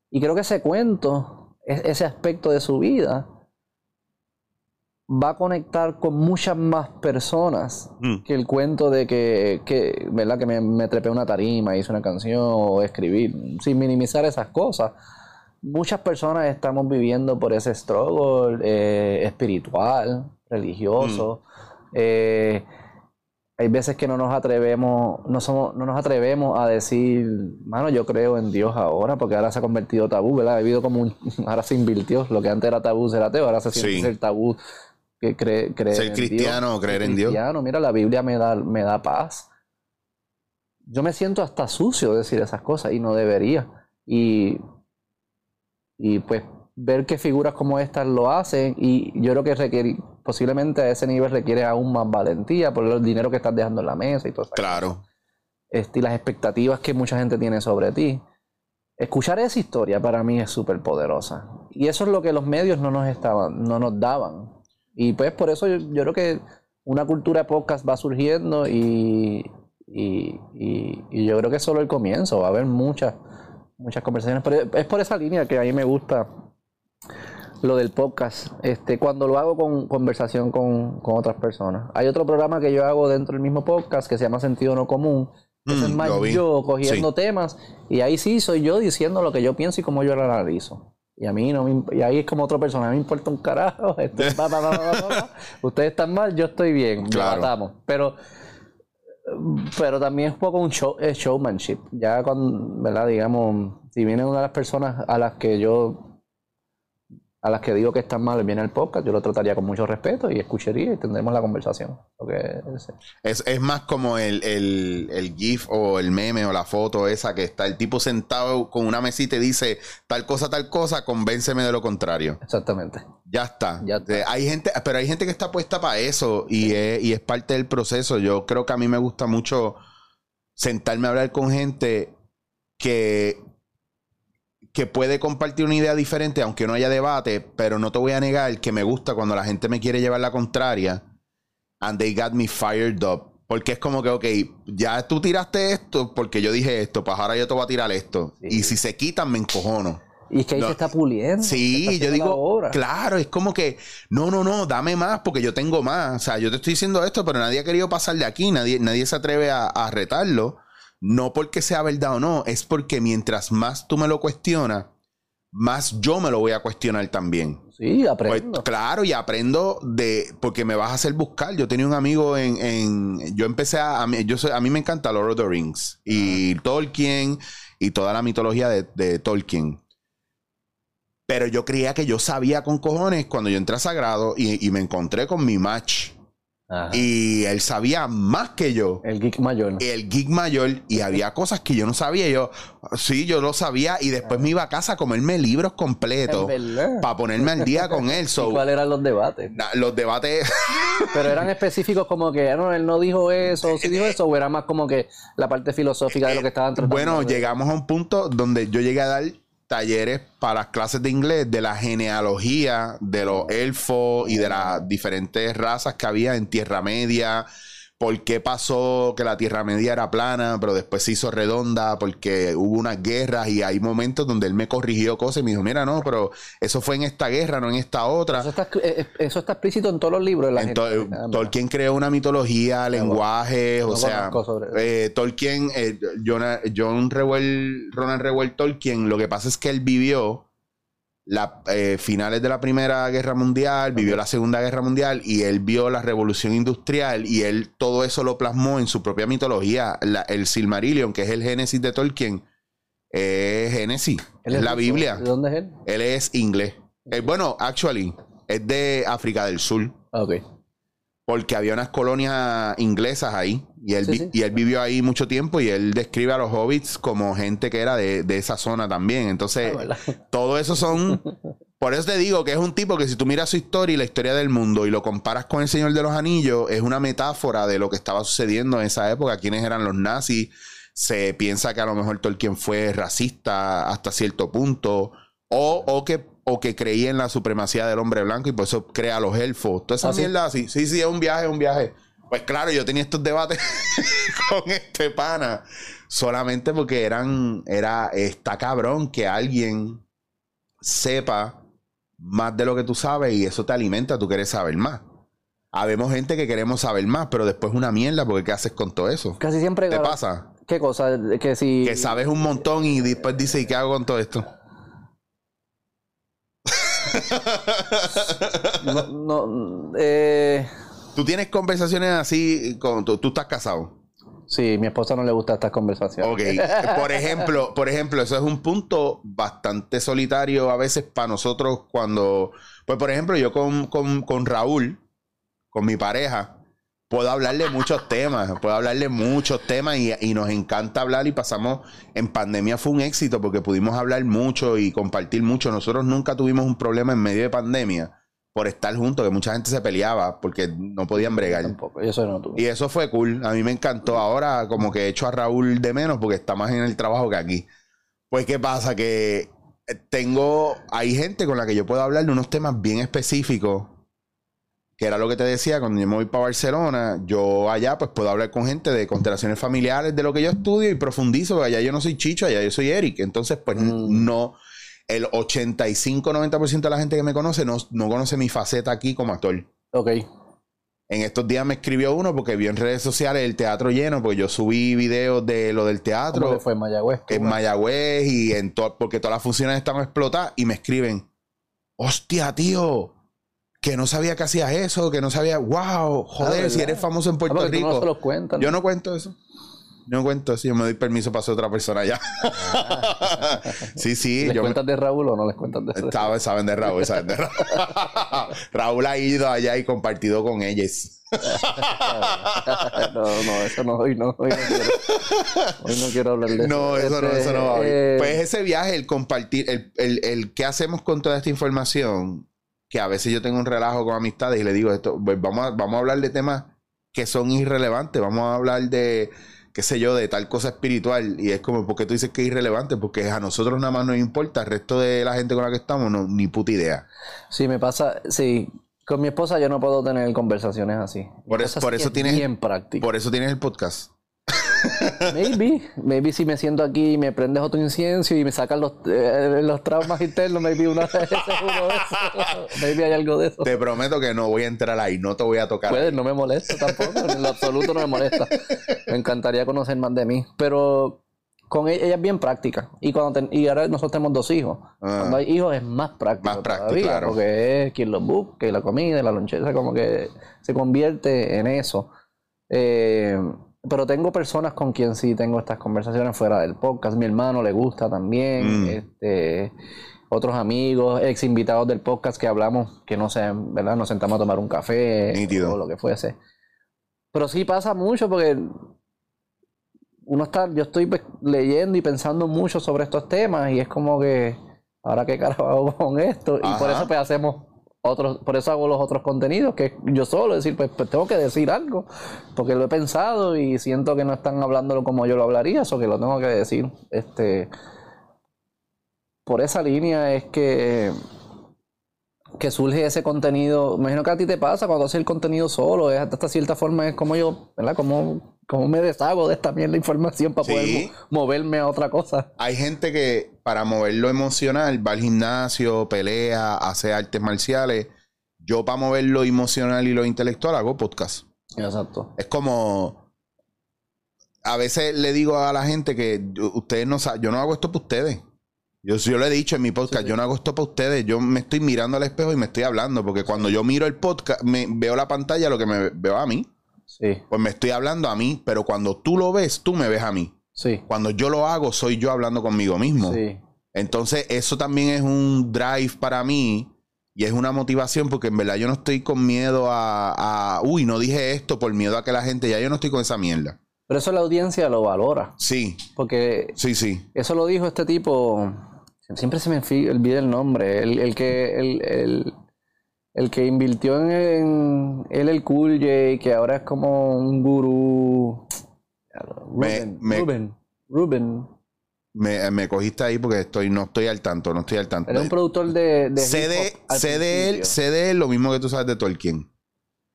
Y creo que ese cuento, ese aspecto de su vida, va a conectar con muchas más personas mm. que el cuento de que, que ¿verdad? que me, me trepé una tarima, hice una canción o escribir, sin minimizar esas cosas. Muchas personas estamos viviendo por ese struggle eh, espiritual, religioso. Mm. Eh, hay veces que no nos atrevemos, no somos, no nos atrevemos a decir, mano, yo creo en Dios ahora, porque ahora se ha convertido tabú, ¿verdad? Ha habido como un, ahora se invirtió, lo que antes era tabú ser ateo, ahora se siente ser tabú que cree, Ser cristiano o creer en Dios. Mira, la Biblia me da, me da paz. Yo me siento hasta sucio decir esas cosas y no debería. Y, y pues ver que figuras como estas lo hacen y yo creo que requiere, posiblemente a ese nivel requiere aún más valentía por el dinero que estás dejando en la mesa y todo eso. Claro. Este, y las expectativas que mucha gente tiene sobre ti. Escuchar esa historia para mí es súper poderosa. Y eso es lo que los medios no nos estaban, no nos daban. Y pues por eso yo, creo que una cultura de podcast va surgiendo y, y, yo creo que es solo el comienzo, va a haber muchas, muchas conversaciones. Pero es por esa línea que a mí me gusta lo del podcast, este, cuando lo hago con conversación con, otras personas. Hay otro programa que yo hago dentro del mismo podcast que se llama Sentido No Común. es mm, más yo cogiendo temas y ahí sí soy yo diciendo lo que yo pienso y cómo yo lo analizo. Y a mí no me, y ahí es como otra persona, a mí me importa un carajo. Ustedes están mal, yo estoy bien. Claro. Pero, pero también es un poco un show, es showmanship. Ya cuando, ¿verdad? Digamos, si viene una de las personas a las que yo a las que digo que están mal viene el podcast, yo lo trataría con mucho respeto y escucharía y tendremos la conversación. es, es, más como el, GIF o el meme o la foto esa que está el tipo sentado con una mesita y dice tal cosa, tal cosa, convénceme de lo contrario. Exactamente. Ya está. Eh, hay gente, pero hay gente que está puesta para eso y, es, y es parte del proceso. Yo creo que a mí me gusta mucho sentarme a hablar con gente que que puede compartir una idea diferente, aunque no haya debate, pero no te voy a negar que me gusta cuando la gente me quiere llevar la contraria. And they got me fired up. Porque es como que, ok, ya tú tiraste esto porque yo dije esto, pues ahora yo te voy a tirar esto. Y si se quitan, me encojono. Y es que ahí se está puliendo. Sí, yo digo, claro, es como que, no, no, no, dame más porque yo tengo más. O sea, yo te estoy diciendo esto, pero nadie ha querido pasar de aquí, nadie, nadie se atreve a, a retarlo no porque sea verdad o no, es porque mientras más tú me lo cuestionas, más yo me lo voy a cuestionar también. Sí, aprendo. Pues, claro, y aprendo de, porque me vas a hacer buscar. Yo tenía un amigo en, en yo empecé a, a mí, yo a mí me encanta Lord of the Rings y Tolkien y toda la mitología de, Tolkien. Pero yo creía que yo sabía con cojones cuando yo entré a Sagrado y, y me encontré con mi match y él sabía más que yo. El geek mayor. El geek mayor. Y había cosas que yo no sabía. Yo, sí, yo lo sabía. Y después me iba a casa a comerme libros completos. Para ponerme al día con él. ¿Cuáles eran los debates? Los debates. Pero eran específicos como que ah, no, él no dijo eso, sí dijo eso, o era más como que la parte filosófica de lo que estaban tratando. Bueno, llegamos a un punto donde yo llegué a dar talleres para las clases de inglés de la genealogía de los elfos y de las diferentes razas que había en Tierra Media, por qué pasó que la Tierra Media era plana, pero después se hizo redonda, porque hubo unas guerras y hay momentos donde él me corrigió cosas y me dijo, mira, no, pero eso fue en esta guerra, no en esta otra. Eso está, eh, eh, explícito en todos los libros. De la ah, Tolkien creó una mitología, lenguajes, o sea, eh, Tolkien, John, John Reuel, Ronald Reuel Tolkien, lo que pasa es que él vivió la, eh, finales de la Primera Guerra Mundial, vivió la Segunda Guerra Mundial y él vio la Revolución Industrial y él todo eso lo plasmó en su propia mitología. el Silmarillion, que es el Génesis de Tolkien, es Génesis, es, la Biblia. ¿De dónde es él? Él es inglés. Eh, bueno, actually, es de África del Sur. Ok. Porque había unas colonias inglesas ahí. Y él, y él vivió ahí mucho tiempo y él describe a los hobbits como gente que era de, esa zona también. Entonces, ah, todo eso son... Por eso te digo que es un tipo que si tú miras su historia y la historia del mundo y lo comparas con el Señor de los Anillos, es una metáfora de lo que estaba sucediendo en esa época, quiénes eran los nazis. Se piensa que a lo mejor Tolkien fue racista hasta cierto punto. O, o que o que creía en la supremacía del hombre blanco y por eso crea a los elfos. Toda esa ¿Ah, mierda así. Sí, sí, es un viaje, es un viaje. Pues claro, yo tenía estos debates con este pana solamente porque eran, era, está cabrón que alguien sepa más de lo que tú sabes y eso te alimenta, tú quieres saber más. Habemos gente que queremos saber más, pero después es una mierda porque ¿qué haces con todo eso? Casi siempre... ¿Qué pasa? ¿Qué cosa? Que si... Que sabes un montón y después dices, ¿y qué hago con todo esto? No, eh... ¿Tú tienes conversaciones así con tú, estás casado? Sí, mi esposa no le gusta estas conversaciones. Ok. Por ejemplo, por ejemplo, eso es un punto bastante solitario a veces para nosotros cuando. Pues, por ejemplo, yo con, con, con Raúl, con mi pareja, puedo hablarle muchos temas, puedo hablarle muchos temas y, y, nos encanta hablar y pasamos, en pandemia fue un éxito porque pudimos hablar mucho y compartir mucho. Nosotros nunca tuvimos un problema en medio de pandemia por estar juntos, que mucha gente se peleaba porque no podían bregar. Y eso no Y eso fue cool. A mí me encantó. Ahora como que he hecho a Raúl de menos porque está más en el trabajo que aquí. Pues qué pasa que tengo, hay gente con la que yo puedo hablar de unos temas bien específicos que era lo que te decía, cuando yo me voy para Barcelona, yo allá pues puedo hablar con gente de constelaciones familiares, de lo que yo estudio y profundizo, allá yo no soy Chicho, allá yo soy Eric, entonces pues mm. no, el 85-90% de la gente que me conoce no, no conoce mi faceta aquí como actor. Ok. En estos días me escribió uno porque vio en redes sociales el teatro lleno, porque yo subí videos de lo del teatro. ¿Cómo fue en Mayagüez? En Mayagüez y en todo, porque todas las funciones están explotadas y me escriben, hostia, tío, que no sabía que hacías eso, que no sabía, wow, joder, ah, si eres famoso en Puerto Rico. No Yo no cuento eso. Yo no cuento eso, yo me doy permiso para ser otra persona ya. sí, sí. ¿Les cuentas de Raúl o no les cuentas de eso? Saben, saben de Raúl, saben de Raúl. Raúl ha ido allá y compartido con ellas. no, no, eso no, hoy no, hoy no quiero. Hoy no quiero hablar de eso. No, eso no, eso no va. Eh, pues ese viaje, el compartir, el, el, el qué hacemos con toda esta información, que a veces yo tengo un relajo con amistades y le digo esto, pues vamos a, vamos a hablar de temas que son irrelevantes, vamos a hablar de qué sé yo, de tal cosa espiritual. Y es como, ¿por qué tú dices que es irrelevante? Porque a nosotros nada más nos importa, el resto de la gente con la que estamos, no, ni puta idea. Sí, me pasa, sí. Con mi esposa yo no puedo tener conversaciones así. Por, eso, por eso tienes. Bien práctico. Por eso tienes el podcast. Maybe, maybe si me siento aquí y me prendes otro incienso y me sacan los, eh, los traumas internos, maybe una vez eso. Maybe hay algo de eso. Te prometo que no voy a entrar ahí, no te voy a tocar. Puede, no me molesta tampoco, en lo absoluto no me molesta. Me encantaría conocer más de mí, pero con ella, ella es bien práctica. Y cuando y ahora nosotros tenemos dos hijos. Ah. Cuando hay hijos es más práctico. Más práctico, claro. Porque es quien los busque, la comida, la lonchera, como que se convierte en eso. Eh, pero tengo personas con quien sí tengo estas conversaciones fuera del podcast. Mi hermano le gusta también. Mm. Este, otros amigos, ex invitados del podcast que hablamos, que no sé, ¿verdad? Nos sentamos a tomar un café o lo que fuese. Pero sí pasa mucho porque uno está, yo estoy pues, leyendo y pensando mucho sobre estos temas y es como que, ahora qué carajo hago con esto. Y por eso pues hacemos otros, por eso hago los otros contenidos, que yo solo decir, pues, pues, tengo que decir algo, porque lo he pensado y siento que no están hablándolo como yo lo hablaría, eso que lo tengo que decir. Este, por esa línea es que que surge ese contenido. Imagino que a ti te pasa cuando haces el contenido solo, es hasta cierta forma es como yo, ¿verdad? Como, como me deshago de esta mierda información para poder moverme a otra cosa. Hay gente que para mover lo emocional va al gimnasio, pelea, hace artes marciales. Yo para mover lo emocional y lo intelectual hago podcast. Exacto. Es como a veces le digo a la gente que ustedes no saben, yo no hago esto para ustedes. Yo, yo lo he dicho en mi podcast, yo no hago esto para ustedes. Yo me estoy mirando al espejo y me estoy hablando. Porque cuando yo miro el podcast, me veo la pantalla, lo que me veo a mí. Sí. Pues me estoy hablando a mí. Pero cuando tú lo ves, tú me ves a mí. Sí. Cuando yo lo hago, soy yo hablando conmigo mismo. Sí. Entonces, eso también es un drive para mí. Y es una motivación porque en verdad yo no estoy con miedo a, a, uy, no dije esto por miedo a que la gente, ya yo no estoy con esa mierda. Pero eso la audiencia lo valora. Sí. Porque sí, sí. Eso lo dijo este tipo, Siempre se me olvida el nombre. El, el que el, el, el, que invirtió en, él el Cool J, que ahora es como un gurú. Ruben. Me, Ruben. Ruben. Me, me, cogiste ahí porque estoy, no estoy al tanto, no estoy al tanto. Era un productor de. de sé de él lo mismo que tú sabes de Tolkien.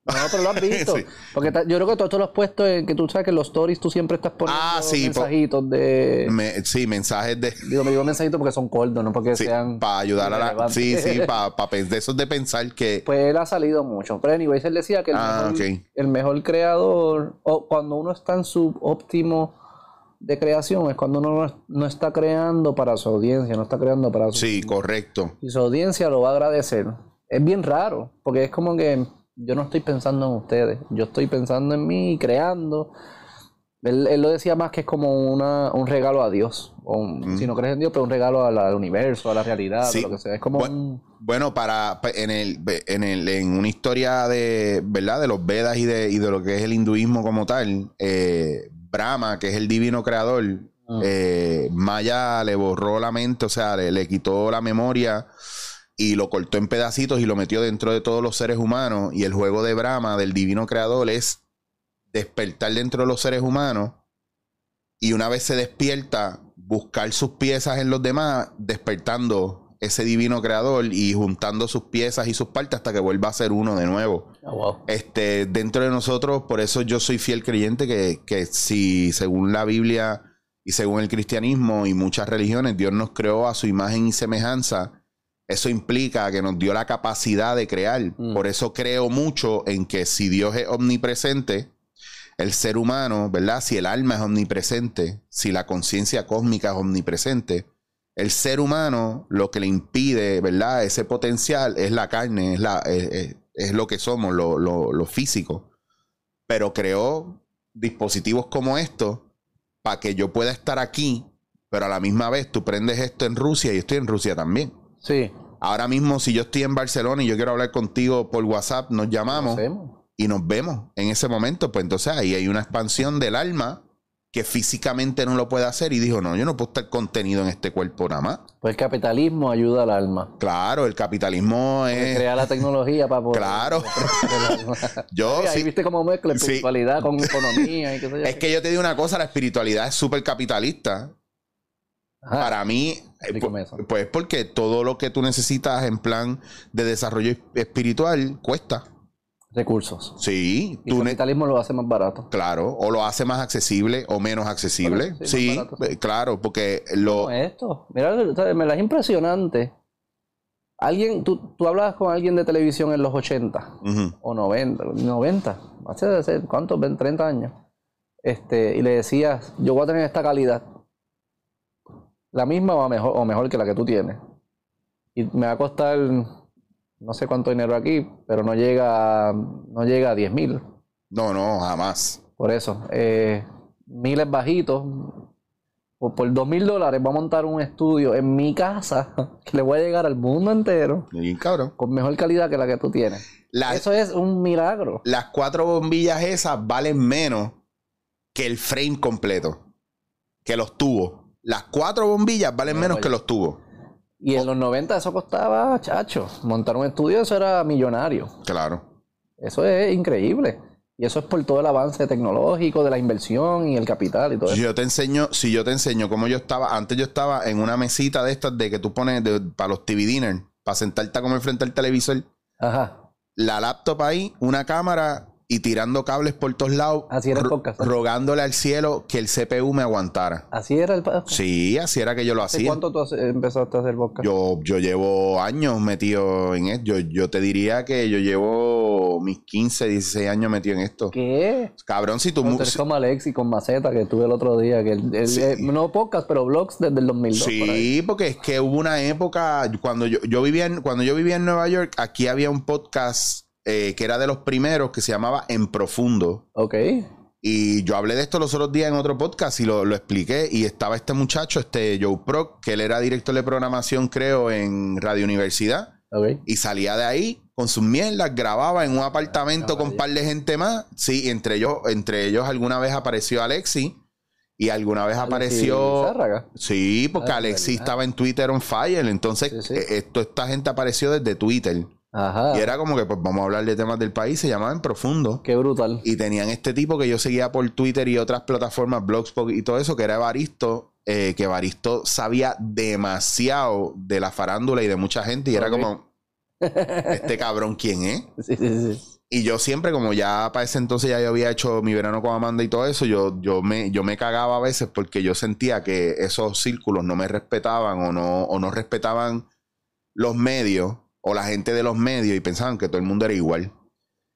No, pero lo has visto. Porque yo creo que todo esto lo has puesto en que tú sabes que en los stories tú siempre estás poniendo ah, mensajitos de. sí, mensajes de. Digo, me digo mensajitos porque son cortos, no porque sean. Para ayudar a la. Sí, sí, para pa, de esos de pensar que. Pues él ha salido mucho. Pero, anyways, él decía que el, ah, mejor, el mejor creador, o cuando uno está en su óptimo de creación, es cuando uno no, está creando para su audiencia, no está creando para su. Sí, correcto. Y su audiencia lo va a agradecer. Es bien raro, porque es como que yo no estoy pensando en ustedes, yo estoy pensando en mí, creando. Él, lo decía más que es como una, un regalo a Dios. O Si no crees en Dios, pero un regalo al, universo, a la realidad, lo que sea. Es como bueno, bueno, para en el, en el en una historia de verdad de los Vedas y de, y de lo que es el hinduismo como tal, eh, Brahma, que es el divino creador, ah. eh, Maya le borró la mente, o sea, le, le quitó la memoria y lo cortó en pedacitos y lo metió dentro de todos los seres humanos. Y el juego de Brahma, del divino creador, es despertar dentro de los seres humanos y una vez se despierta, buscar sus piezas en los demás, despertando ese divino creador y juntando sus piezas y sus partes hasta que vuelva a ser uno de nuevo. Oh, este, dentro de nosotros, por eso yo soy fiel creyente que, que si según la Biblia y según el cristianismo y muchas religiones, Dios nos creó a su imagen y semejanza eso implica que nos dio la capacidad de crear. Mm. Por eso creo mucho en que si Dios es omnipresente, el ser humano, ¿verdad? Si el alma es omnipresente, si la conciencia cósmica es omnipresente, el ser humano lo que le impide, ¿verdad? Ese potencial es la carne, es, la, es, lo que somos, lo, lo, físico. Pero creó dispositivos como estos para que yo pueda estar aquí, pero a la misma vez tú prendes esto en Rusia y estoy en Rusia también. Sí. Ahora mismo, si yo estoy en Barcelona y yo quiero hablar contigo por WhatsApp, nos llamamos y nos vemos en ese momento. Pues entonces ahí hay una expansión del alma que físicamente no lo puede hacer y dijo, no, yo no puedo estar contenido en este cuerpo nada más. Pues el capitalismo ayuda al alma. Claro, el capitalismo es... Crea la tecnología para poder... Claro. yo, ahí viste cómo mezcla espiritualidad con economía y qué sé yo. Es que yo te digo una cosa, la espiritualidad es súper capitalista. Para mí, eh, pues porque todo lo que tú necesitas en plan de desarrollo espiritual cuesta. Recursos. Sí. Y el capitalismo lo hace más barato. Claro, o lo hace más accesible o menos accesible. sí, eh, claro, porque lo... esto, mira, me la es impresionante. Alguien, tú, tú hablabas con alguien de televisión en los 80 o 90, 90, hace, hace ¿cuántos? 30 años. Este, y le decías, yo voy a tener esta calidad la misma o mejor, o mejor que la que tú tienes. Y me va a costar no sé cuánto dinero aquí, pero no llega, no llega a 10 mil. No, no, jamás. Por eso, eh, miles bajitos. Por, por 2 mil dólares voy a montar un estudio en mi casa que le voy a llegar al mundo entero. Bien, cabrón. Con mejor calidad que la que tú tienes. Eso es un milagro. Las cuatro bombillas esas valen menos que el frame completo. Que los tubos. Las cuatro bombillas valen menos que los tubos. Y en los 90 eso costaba, chacho. Montar un estudio, eso era millonario. Claro. Eso es increíble. Y eso es por todo el avance tecnológico, de la inversión y el capital y todo si eso. Yo te enseño, si yo te enseño cómo yo estaba, antes yo estaba en una mesita de estas de que tú pones para los TV dinner, para sentarte como frente al televisor. Ajá. La laptop ahí, una cámara y tirando cables por todos lados. Así era el podcast. ¿eh? Rogándole al cielo que el CPU me aguantara. Así era el podcast. Sí, así era que yo lo ¿Hace hacía. cuánto tú empezaste a hacer podcast? Yo, yo llevo años metido en esto. Yo, yo te diría que yo llevo mis 15, 16 años metido en esto. ¿Qué? Cabrón, si tú... Eres como Alexi con Maceta que tuve el otro día. Que el- el- Sí. eh, no podcast, pero vlogs desde el 2002. por ahí. Sí, porque es que hubo una época cuando yo, yo vivía en, cuando yo vivía en Nueva York, aquí había un podcast eh, que era de los primeros que se llamaba En Profundo. Ok. Y yo hablé de esto los otros días en otro podcast y lo, lo expliqué. Y estaba este muchacho, este Joe Proc, que él era director de programación, creo, en Radio Universidad. Ok. Y salía de ahí con sus mierdas, grababa en un apartamento con un par de gente más. Sí, entre ellos, entre ellos alguna vez apareció Alexi. Y alguna vez apareció. Zárraga. Sí, porque Ah, Alexi verdad. estaba en Twitter on fire. Entonces, Sí, sí. eh, esto, esta gente apareció desde Twitter. Ajá. Y era como que, pues vamos a hablar de temas del país. Se llamaban Profundo. Qué brutal. Y tenían este tipo que yo seguía por Twitter y otras plataformas, Blogspot y todo eso, que era Evaristo. eh, que Evaristo sabía demasiado de la farándula y de mucha gente. Y era como, este cabrón, ¿quién es? Sí, sí, sí. Y yo siempre, como ya para ese entonces ya yo había hecho mi verano con Amanda y todo eso, yo, yo, me, yo me cagaba a veces porque yo sentía que esos círculos no me respetaban o no, o no respetaban los medios o la gente de los medios y pensaban que todo el mundo era igual.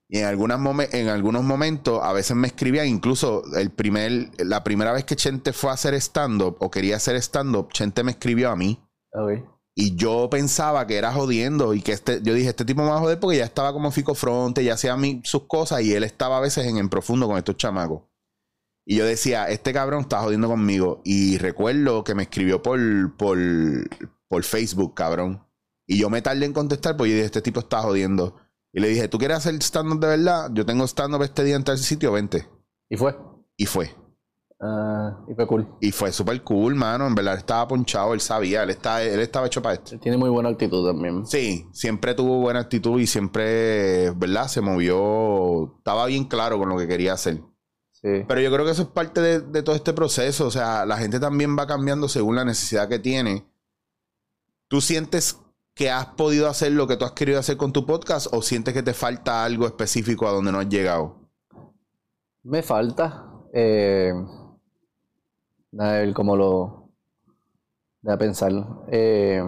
Y en, algunas momen- en algunos momentos a veces me escribían, incluso el primer, la primera vez que Chente fue a hacer stand-up o quería hacer stand-up, Chente me escribió a mí. Y yo pensaba que era jodiendo y que este, yo dije, este tipo me va a joder porque ya estaba como Fico Fronte, ya hacía sus cosas y él estaba a veces en, en profundo con estos chamacos. Y yo decía, este cabrón está jodiendo conmigo. Y recuerdo que me escribió por, por, por Facebook, cabrón. Y yo me tardé en contestar porque yo dije, este tipo está jodiendo. Y le dije, ¿tú quieres hacer stand-up de verdad? Yo tengo stand-up este día en tal sitio, vente. Y fue. Y fue. Ah, y fue cool. Y fue súper cool, mano. En verdad él estaba ponchado, él sabía, él, estaba, él estaba hecho para esto. Él tiene muy buena actitud también. Sí, siempre tuvo buena actitud y siempre, ¿verdad? Se movió, estaba bien claro con lo que quería hacer. Sí. Pero yo creo que eso es parte de, de todo este proceso. O sea, la gente también va cambiando según la necesidad que tiene. ¿Tú sientes que has podido hacer lo que tú has querido hacer con tu podcast o sientes que te falta algo específico a donde no has llegado? Me falta. Eh, a ver cómo lo. Deja pensar. Eh,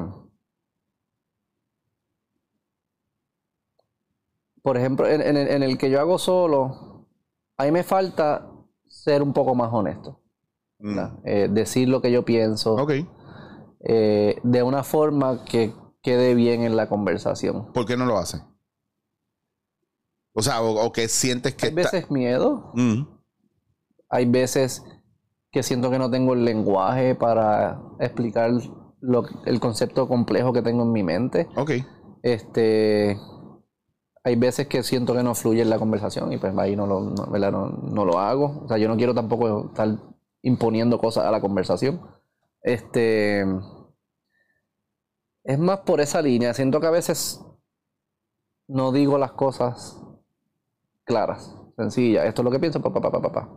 por ejemplo, en, en el, en el que yo hago solo, a mí me falta ser un poco más honesto. Mm. Eh, decir lo que yo pienso Ok. eh, de una forma que quede bien en la conversación. ¿Por qué no lo haces? O sea, o, o que sientes que Hay está- veces miedo, Mm. hay veces que siento que no tengo el lenguaje para explicar lo- el concepto complejo que tengo en mi mente. Ok. Este, hay veces que siento que no fluye en la conversación y pues ahí no lo, no, ¿verdad? no, no lo hago. O sea, yo no quiero tampoco estar imponiendo cosas a la conversación. Este, es más por esa línea. Siento que a veces no digo las cosas claras, sencillas. Esto es lo que pienso, papá, papá, papá.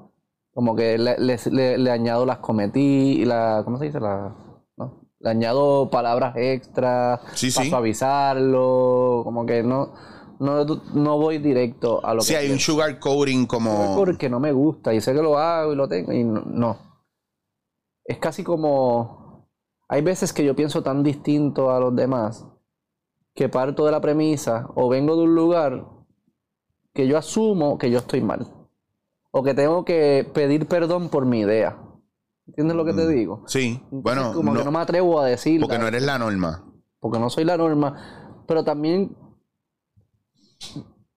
Como que le, le- le- añado las cometí, la, ¿cómo se dice? La, ¿no? Le añado palabras extras Sí, para sí. suavizarlo, como que no, no, no voy directo a lo Sí, que hay un sugar coating como... porque no me gusta y sé que lo hago y lo tengo y no, no. Es casi como hay veces que yo pienso tan distinto a los demás que parto de la premisa o vengo de un lugar que yo asumo que yo estoy mal o que tengo que pedir perdón por mi idea. ¿Entiendes lo que te Mm. digo? Sí, Entonces, bueno, como no- que no me atrevo a decir porque no eres la norma. porque no soy la norma, pero también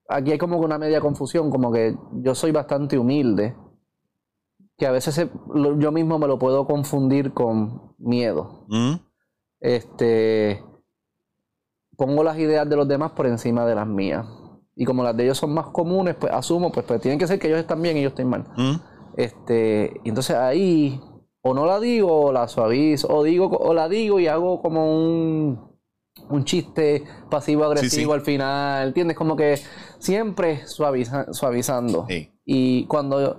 aquí hay como una media confusión, como que yo soy bastante humilde, que a veces se- lo- yo mismo me lo puedo confundir con miedo. ¿Mm? Este pongo las ideas de los demás por encima de las mías. Y como las de ellos son más comunes, pues asumo, pues, pues tienen que ser que ellos están bien y yo estoy mal. ¿Mm? Este, y entonces ahí o no la digo o la suavizo, o digo o la digo y hago como un un chiste pasivo agresivo Sí, sí. al final, ¿entiendes? Como que siempre suaviza- suavizando. Sí. Y cuando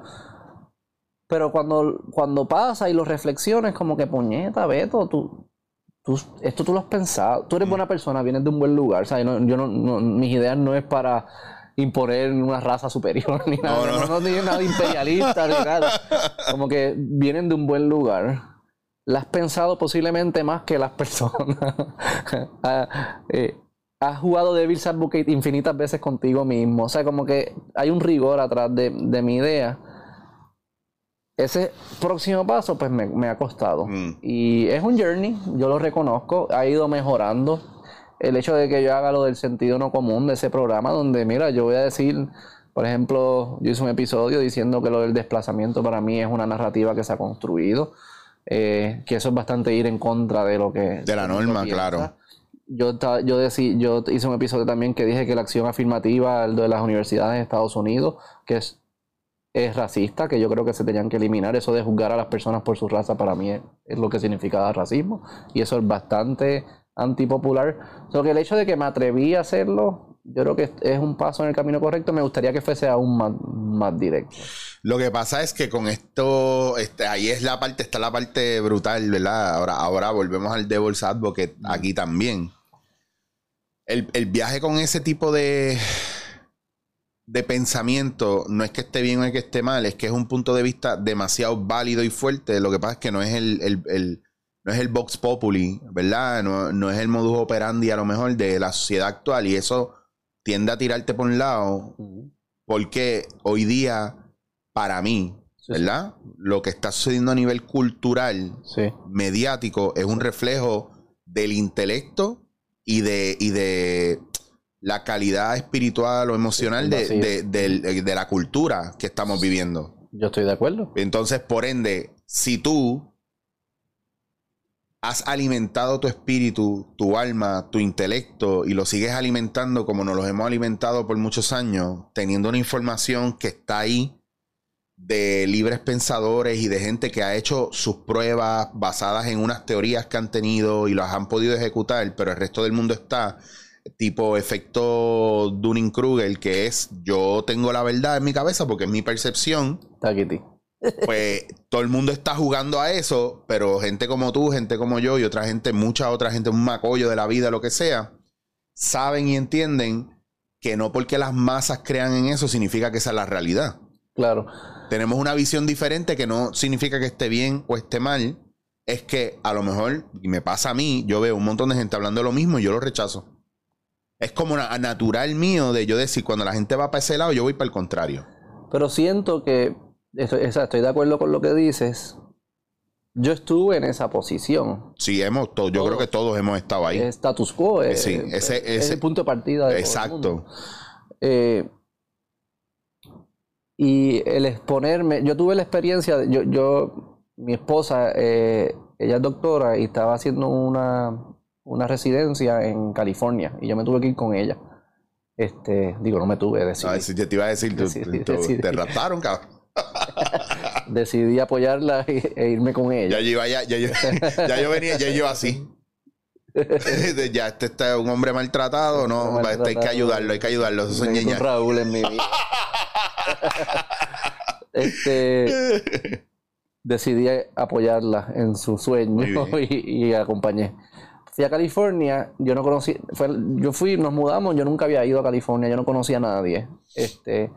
pero cuando cuando pasa y lo reflexiones como que puñeta, Beto, tú esto tú lo has pensado. Tú eres mm. buena persona, vienes de un buen lugar. ¿sabes? yo no, mis ideas no es para imponer una raza superior ni nada. No, no, no, nada imperialista ni nada. Como que vienen de un buen lugar. La has pensado posiblemente más que las personas. Ah, eh, has jugado Devil's Advocate infinitas veces contigo mismo. O sea, como que hay un rigor atrás de, de mi idea ese próximo paso pues me, ha costado. Mm. Y es un journey, yo lo reconozco, ha ido mejorando. El hecho de que yo haga lo del sentido no común de ese programa, donde, mira, yo voy a decir, por ejemplo, yo hice un episodio diciendo que lo del desplazamiento para mí es una narrativa que se ha construido, eh, que eso es bastante ir en contra de lo que... De la norma, claro. Yo, yo, decí, yo hice un episodio también que dije que la acción afirmativa de las universidades de Estados Unidos, que es es racista, que yo creo que se tenían que eliminar. Eso de juzgar a las personas por su raza para mí es, lo que significa racismo. Y eso es bastante antipopular. Solo que el hecho de que me atreví a hacerlo, yo creo que es un paso en el camino correcto. Me gustaría que fuese aún más, más directo. Lo que pasa es que con esto, este, ahí es la parte, está la parte brutal, ¿verdad? Ahora, ahora volvemos al Devil's Advocate aquí también. El, el viaje con ese tipo de, de pensamiento no es que esté bien o que esté mal, es que es un punto de vista demasiado válido y fuerte. Lo que pasa es que no es el, no es el Vox Populi, ¿verdad? No, es el modus operandi a lo mejor de la sociedad actual y eso tiende a tirarte por un lado porque hoy día, para mí, ¿verdad? Lo que está sucediendo a nivel cultural, mediático, es un reflejo del intelecto y de, y de la calidad espiritual o emocional de, la cultura que estamos viviendo. Yo estoy de acuerdo. Entonces, por ende, si tú has alimentado tu espíritu, tu alma, tu intelecto y lo sigues alimentando como nos los hemos alimentado por muchos años, teniendo una información que está ahí de libres pensadores y de gente que ha hecho sus pruebas basadas en unas teorías que han tenido y las han podido ejecutar, pero el resto del mundo está tipo efecto Dunning-Kruger, que es yo tengo la verdad en mi cabeza porque es mi percepción. Pues todo el mundo está jugando a eso, pero gente como tú, gente como yo y otra gente, mucha otra gente, un macollo de la vida, lo que sea, saben y entienden que no porque las masas crean en eso significa que esa es la realidad. Claro. Tenemos una visión diferente que no significa que esté bien o esté mal. Es que a lo mejor, y me pasa a mí, yo veo un montón de gente hablando de lo mismo y yo lo rechazo. Es como natural mío de yo decir, cuando la gente va para ese lado, yo voy para el contrario. Pero siento que, estoy, estoy de acuerdo con lo que dices. Yo estuve en esa posición. Sí, hemos, yo creo que todos hemos estado ahí. Status quo. Eh, sí, ese, es el punto de partida. De exacto. Eh, y el exponerme, yo tuve la experiencia, yo, yo mi esposa, eh, ella es doctora y estaba haciendo una, una residencia en California y yo me tuve que ir con ella. Este, digo, no me tuve, decidí. Ah, yo te iba a decir, te raptaron, cabrón. decidí apoyarla e irme con ella. Ya yo, ya, ya, yo, ya yo venía, ya yo así. ya este está un hombre maltratado, no, este hay que ayudarlo, hay que ayudarlo. Eso son Raúl en mi vida. este decidí apoyarla en su sueño y, y acompañé fui a California, yo no conocí, yo fui, nos mudamos, yo nunca había ido a California, yo no conocía a nadie. Este,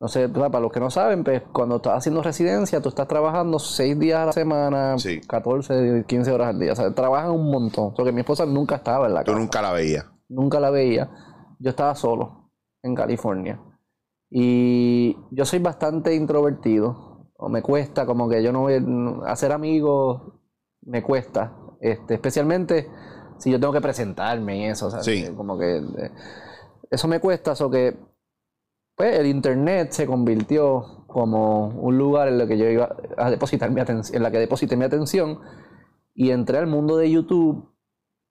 no sé, para los que no saben, pues cuando estás haciendo residencia, tú estás trabajando seis días a la semana, 14, 15 horas al día. O sea, trabajan un montón. Porque mi esposa nunca estaba en la casa. Tú nunca la veías. Nunca la veía. Yo estaba solo en California. Y yo soy bastante introvertido. O me cuesta, como que yo no voy a hacer amigos, me cuesta. Este, especialmente si yo tengo que presentarme y eso, Como que eh, eso me cuesta, eso que pues el internet se convirtió como un lugar en el que yo iba a depositar mi atención, en la que deposité mi atención y entré al mundo de YouTube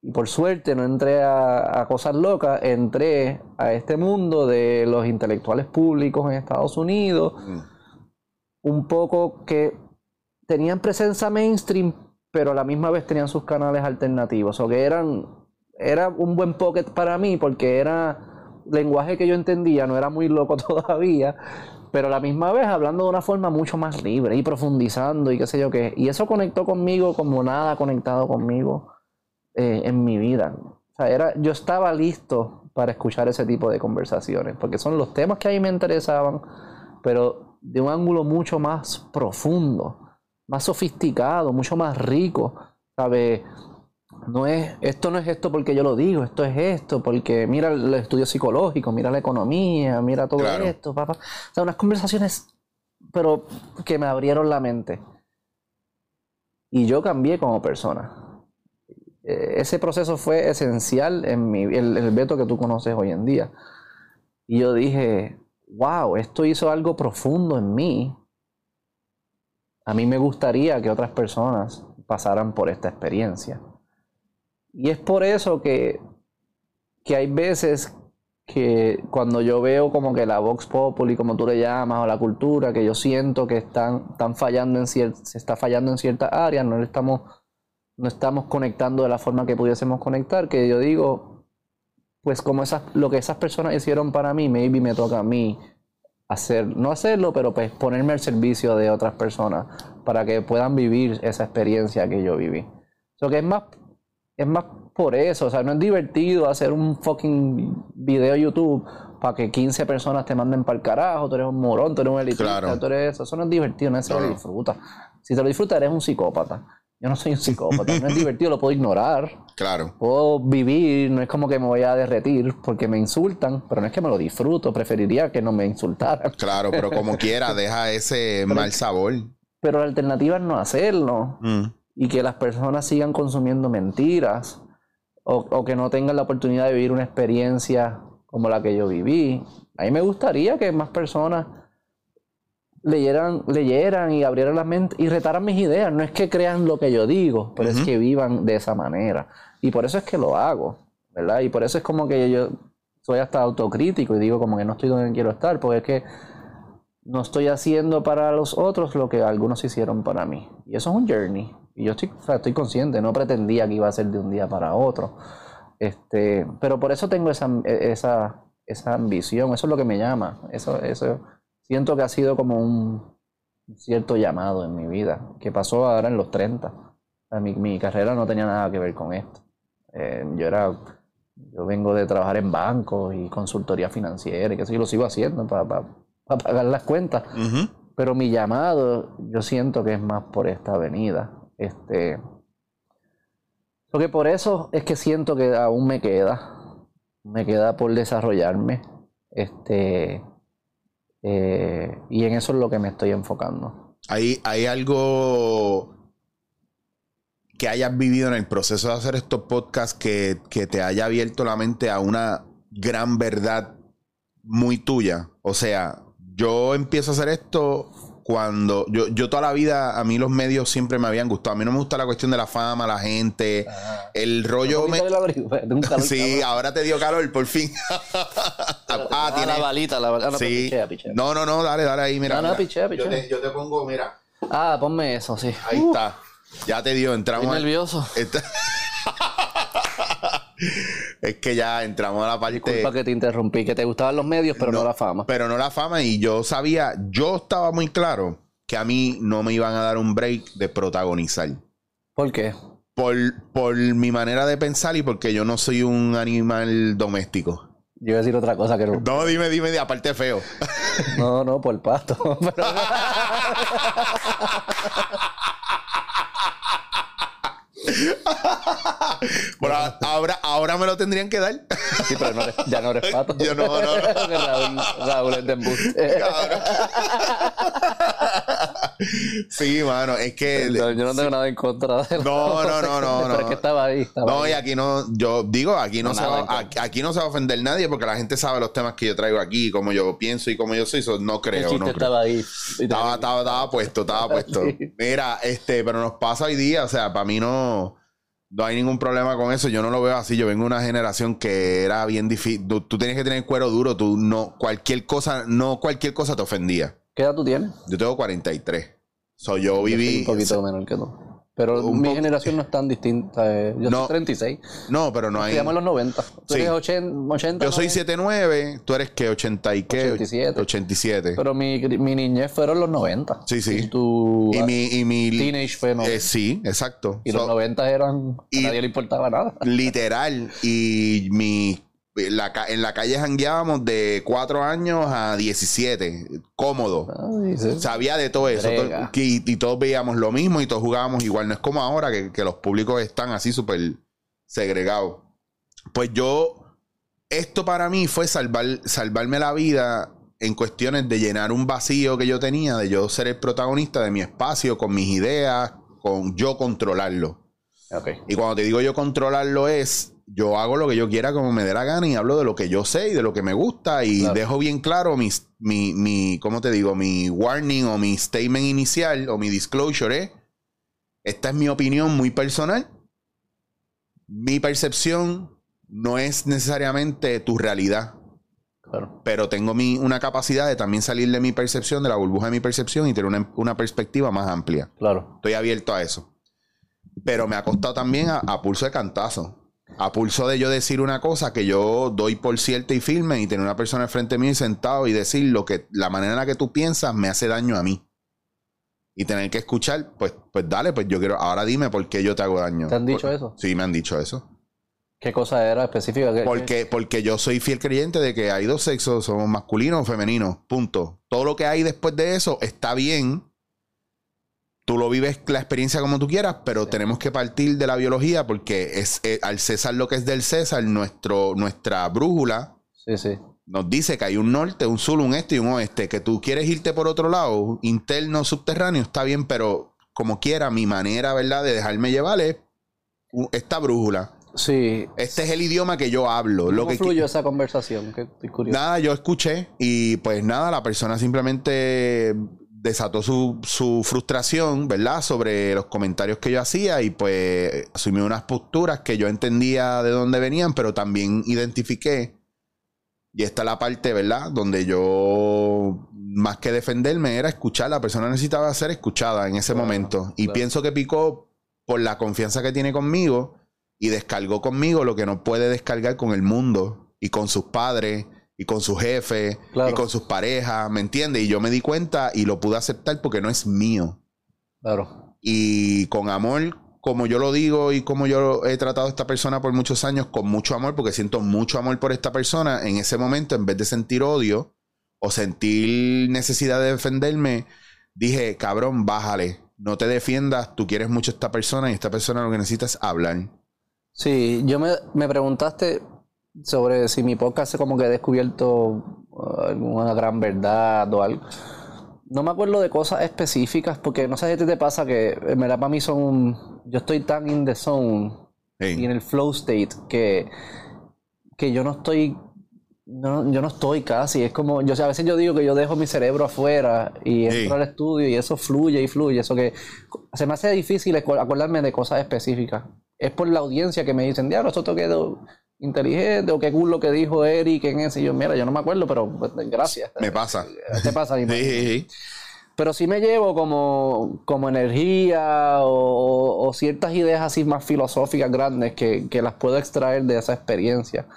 y por suerte no entré a, cosas locas, entré a este mundo de los intelectuales públicos en Estados Unidos, mm. un poco que tenían presencia mainstream, pero a la misma vez tenían sus canales alternativos, o que eran, era un buen pocket para mí porque era lenguaje que yo entendía, no era muy loco todavía, pero a la misma vez hablando de una forma mucho más libre y profundizando y qué sé yo qué. Y eso conectó conmigo como nada conectado conmigo eh, en mi vida. O sea, era, yo estaba listo para escuchar ese tipo de conversaciones, porque son los temas que a mí me interesaban, pero de un ángulo mucho más profundo, más sofisticado, mucho más rico, ¿sabes? No es, esto no es esto porque yo lo digo, esto es esto, porque mira el estudio psicológico, mira la economía, mira todo esto, papá. O sea, unas conversaciones, pero que me abrieron la mente. Y yo cambié como persona. Eh, ese proceso fue esencial en mi, el, el Beto que tú conoces hoy en día. Y yo dije, wow, esto hizo algo profundo en mí. A mí me gustaría que otras personas pasaran por esta experiencia. Y es por eso que, que hay veces que cuando yo veo como que la Vox Populi, como tú le llamas, o la cultura, que yo siento que están, están fallando en se está fallando en ciertas áreas, no estamos, no estamos conectando de la forma que pudiésemos conectar, que yo digo, pues como esas, lo que esas personas hicieron para mí, maybe me toca a mí hacer, no hacerlo, pero pues ponerme al servicio de otras personas para que puedan vivir esa experiencia que yo viví. Lo que es más es más por eso, o sea, no es divertido hacer un fucking video YouTube para que 15 personas te manden para el carajo, tú eres un morón, tú eres un elitista, tú eres eso, eso no es divertido, no se lo disfruta. Si te lo disfrutas eres un psicópata. Yo no soy un psicópata, no es divertido, lo puedo ignorar. Claro. Puedo vivir, no es como que me voy a derretir porque me insultan, pero no es que me lo disfruto, preferiría que no me insultaran. Claro, pero como quiera, deja ese mal sabor. Pero la alternativa es no hacerlo. Mm y que las personas sigan consumiendo mentiras o, que no tengan la oportunidad de vivir una experiencia como la que yo viví. A mí me gustaría que más personas leyeran, leyeran y abrieran la mente y retaran mis ideas. No es que crean lo que yo digo, pero es que vivan de esa manera. Y por eso es que lo hago, ¿verdad? Y por eso es como que yo soy hasta autocrítico y digo como que no estoy donde quiero estar, porque es que no estoy haciendo para los otros lo que algunos hicieron para mí. Y eso es un journey. Y yo estoy, estoy consciente, no pretendía que iba a ser de un día para otro. Este, pero por eso tengo esa, esa, esa ambición, eso es lo que me llama. Eso, eso siento que ha sido como un cierto llamado en mi vida, que pasó ahora en los 30. mi, mi, carrera no tenía nada que ver con esto. Eh, yo era, yo vengo de trabajar en bancos y consultoría financiera y que yo lo sigo haciendo para, pagar las cuentas. Pero mi llamado, yo siento que es más por esta avenida. Este, porque por eso es que siento que aún me queda, me queda por desarrollarme. Este, eh, y en eso es lo que me estoy enfocando. ¿Hay, ¿Hay algo que hayas vivido en el proceso de hacer estos podcasts que, que te haya abierto la mente a una gran verdad muy tuya? O sea, yo empiezo a hacer esto cuando yo, yo toda la vida, a mí los medios siempre me habían gustado. A mí no me gusta la cuestión de la fama, la gente, el rollo. Me... sí, ahora te dio calor, por fin. ah, tiene la balita, la balita. Sí. No, no, no, dale, dale ahí, mira. No, no, pichea, pichea. Yo, te, yo te pongo, mira. Ah, ponme eso, sí. Ahí está. Ya te dio, entramos. Estoy nervioso. es que ya entramos a la parte. Disculpa que te interrumpí, que te gustaban los medios, pero no, la fama. Pero no la fama, y yo sabía, yo estaba muy claro que a mí no me iban a dar un break de protagonizar. ¿Por qué? Por, por mi manera de pensar y porque yo no soy un animal doméstico. Yo iba a decir otra cosa que no. No, dime, dime, aparte feo. No, no, por pasto. bueno, ahora, ahora me lo tendrían que dar. sí, pero no ya no eres pato. Yo no, no, no. Raúl, Raúl es de embuste. Sí, mano, es que. yo no tengo nada en contra de No, no, no, no. Pero es que estaba ahí. no, y aquí no, yo digo, aquí no, se va, aquí, no se va a ofender nadie porque la gente sabe los temas que yo traigo aquí, como yo pienso y como yo soy. no creo. no estaba ahí. Estaba, estaba, estaba puesto, estaba puesto. Mira, este, pero nos pasa hoy día, o sea, para mí no no hay ningún problema con eso. Yo no lo veo así. Yo vengo de una generación que era bien difícil. Tú, tú tienes que tener cuero duro. Tú no, cualquier cosa, no cualquier cosa te ofendía. ¿Qué edad tú tienes? Yo tengo 43. So, yo viví. un poquito menor que tú. Pero mi generación no es tan distinta. eh, Yo No. soy 36. No, pero no hay. Estudiamos en los 90. Tú Sí. eres 80, 80, Yo soy 90, 79, tú eres que 80 y qué? 87. 87. Pero mi, mi niñez fueron los 90. Sí, sí. Y tu y mi, y mi teenage fue no. eh, sí, exacto. y los So, 90 eran. y- a nadie le importaba nada. literal. Y mi la, en la calle jangueábamos de 4 años a 17. Cómodo. Ay, sí. Sabía de todo eso. Brega. To- y, y todos veíamos lo mismo y todos jugábamos igual. No es como ahora que, que los públicos están así súper segregados. Pues yo, esto para mí fue salvar, salvarme la vida en cuestiones de llenar un vacío que yo tenía, de yo ser el protagonista de mi espacio, con mis ideas, con yo controlarlo. Ok. Y cuando te digo yo controlarlo es, yo hago lo que yo quiera como me dé la gana y hablo de lo que yo sé y de lo que me gusta y Claro. dejo bien claro mi, mi, mi, ¿cómo te digo? Mi warning o mi statement inicial o mi disclosure es, esta es mi opinión muy personal. Mi percepción no es necesariamente tu realidad, Claro. pero tengo mi, una capacidad de también salir de mi percepción, de la burbuja de mi percepción y tener una, una perspectiva más amplia. Claro. Estoy abierto a eso. Pero me ha costado también a, a pulso de cantazo. A pulso de yo decir una cosa que yo doy por cierta y firme y tener una persona enfrente mío y sentado y decir lo que la manera en la que tú piensas me hace daño a mí. Y tener que escuchar, pues, pues dale, pues yo quiero, ahora dime por qué yo te hago daño. ¿Te han dicho Por- eso? Sí, me han dicho eso. ¿Qué cosa era específica? ¿Qué- Porque, porque yo soy fiel creyente de que hay dos sexos, somos masculinos o femeninos, punto. Todo lo que hay después de eso está bien. Tú lo vives la experiencia como tú quieras, pero tenemos que partir de la biología porque es eh, al César lo que es del César, nuestro, nuestra brújula Sí, sí. nos dice que hay un norte, un sur, un este y un oeste. Que tú quieres irte por otro lado, interno, subterráneo, está bien, pero como quiera, mi manera, ¿verdad?, de dejarme llevar es esta brújula. Sí. Este es el idioma que yo hablo. Lo ¿Cómo que fluyó esa conversación? Que estoy curioso. Nada, yo escuché y pues nada, la persona simplemente desató su, su frustración, ¿verdad? Sobre los comentarios que yo hacía y pues asumió unas posturas que yo entendía de dónde venían, pero también identifiqué. Y esta es la parte, ¿verdad? Donde yo, más que defenderme, era escuchar. La persona necesitaba ser escuchada en ese momento. Y pienso que picó por la confianza que tiene conmigo y descargó conmigo lo que no puede descargar con el mundo y con sus padres y con su jefe Claro. y con sus parejas, ¿me entiendes? Y yo me di cuenta y lo pude aceptar porque no es mío. Claro. Y con amor, como yo lo digo y como yo he tratado a esta persona por muchos años, con mucho amor, porque siento mucho amor por esta persona, en ese momento, en vez de sentir odio o sentir necesidad de defenderme, dije, cabrón, bájale, no te defiendas, tú quieres mucho a esta persona y esta persona lo que necesita es hablar. Sí, yo me, me preguntaste sobre si mi podcast como que he descubierto uh, alguna gran verdad o algo. No me acuerdo de cosas específicas porque no sé si te pasa que en verdad para mí son... Yo estoy tan in the zone Hey. y en el flow state que, que yo no estoy... No, yo no estoy casi, es como, yo a veces yo digo que yo dejo mi cerebro afuera y entro Sí. al estudio y eso fluye y fluye, eso que se me hace difícil acordarme de cosas específicas. Es por la audiencia que me dicen, diablo, eso te quedó inteligente o qué cool lo que dijo Eric en ese. Y yo, mira, yo no me acuerdo, pero pues, gracias. Me pasa. ¿Qué pasa? Sí, sí, sí. Pero sí me llevo como, como energía o, o ciertas ideas así más filosóficas grandes que, que las puedo extraer de esa experiencia.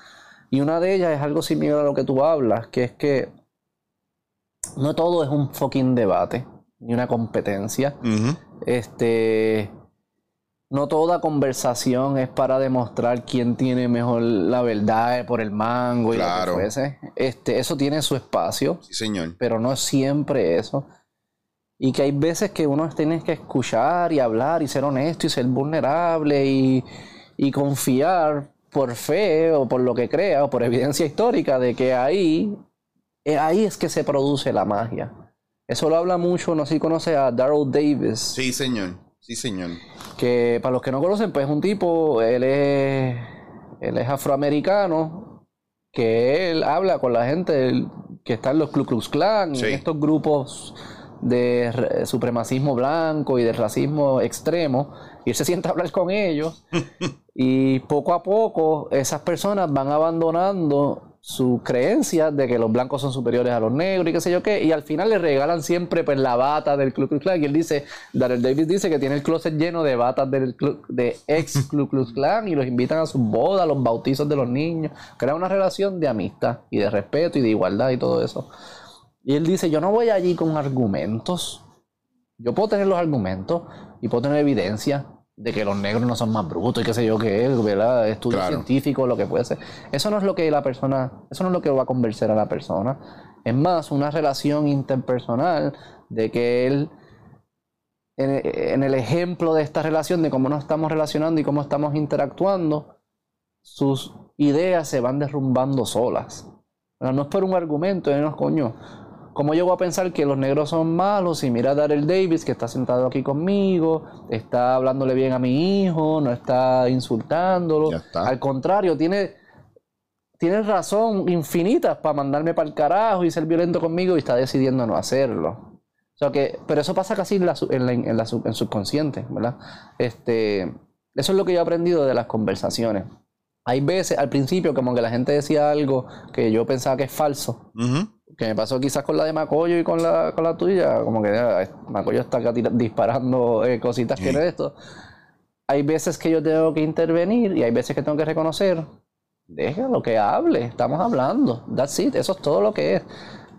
Y una de ellas es algo similar a lo que tú hablas, que es que no todo es un fucking debate ni una competencia. Este. No toda conversación es para demostrar quién tiene mejor la verdad por el mango y Claro. lo que fuese. Este, eso tiene su espacio, Sí, señor. pero no es siempre eso. Y que hay veces que uno tiene que escuchar y hablar y ser honesto y ser vulnerable y, y confiar por fe o por lo que crea o por evidencia histórica de que ahí, eh, ahí es que se produce la magia. Eso lo habla mucho, no sé si conoce a Darrell Davis Sí, señor. Sí, señor. que para los que no conocen, pues es un tipo, él es, él es afroamericano, que él habla con la gente que está en los Ku Klux Klan, Sí. en estos grupos de re- supremacismo blanco y de racismo extremo, y él se sienta a hablar con ellos, y poco a poco esas personas van abandonando su creencia de que los blancos son superiores a los negros y qué sé yo qué, y al final le regalan siempre pues la bata del Ku Klux Klan, y él dice, Daryl Davis dice que tiene el closet lleno de batas del de ex Ku Klux Klan y los invitan a sus bodas, a los bautizos de los niños, crea una relación de amistad y de respeto y de igualdad y todo eso. Y él dice, yo no voy allí con argumentos, yo puedo tener los argumentos y puedo tener evidencia, de que los negros no son más brutos y qué sé yo qué es, ¿verdad? Estudio científico, lo que puede ser. Eso no es lo que la persona, eso no es lo que va a convencer a la persona. Es más una relación interpersonal de que él, en, el ejemplo de esta relación, de cómo nos estamos relacionando y cómo estamos interactuando, sus ideas se van derrumbando solas. No es por un argumento, no es coño. ¿Cómo llego a pensar que los negros son malos? Y mira a Daryl Davis, que está sentado aquí conmigo, está hablándole bien a mi hijo, no está insultándolo. Al contrario, tiene, tiene razón infinitas para mandarme para el carajo y ser violento conmigo y está decidiendo no hacerlo. O sea que, pero eso pasa casi en, la, en, la, en, subconsciente, ¿verdad? Este, eso es lo que yo he aprendido de las conversaciones. Hay veces, al principio, como que la gente decía algo que yo pensaba que es falso que me pasó quizás con la de Macoyo y con la, con la tuya, como que ah, Macoyo está acá disparando eh, cositas que de esto. Hay veces que yo tengo que intervenir y hay veces que tengo que reconocer, déjalo que hable, estamos hablando, that's it, eso es todo lo que es.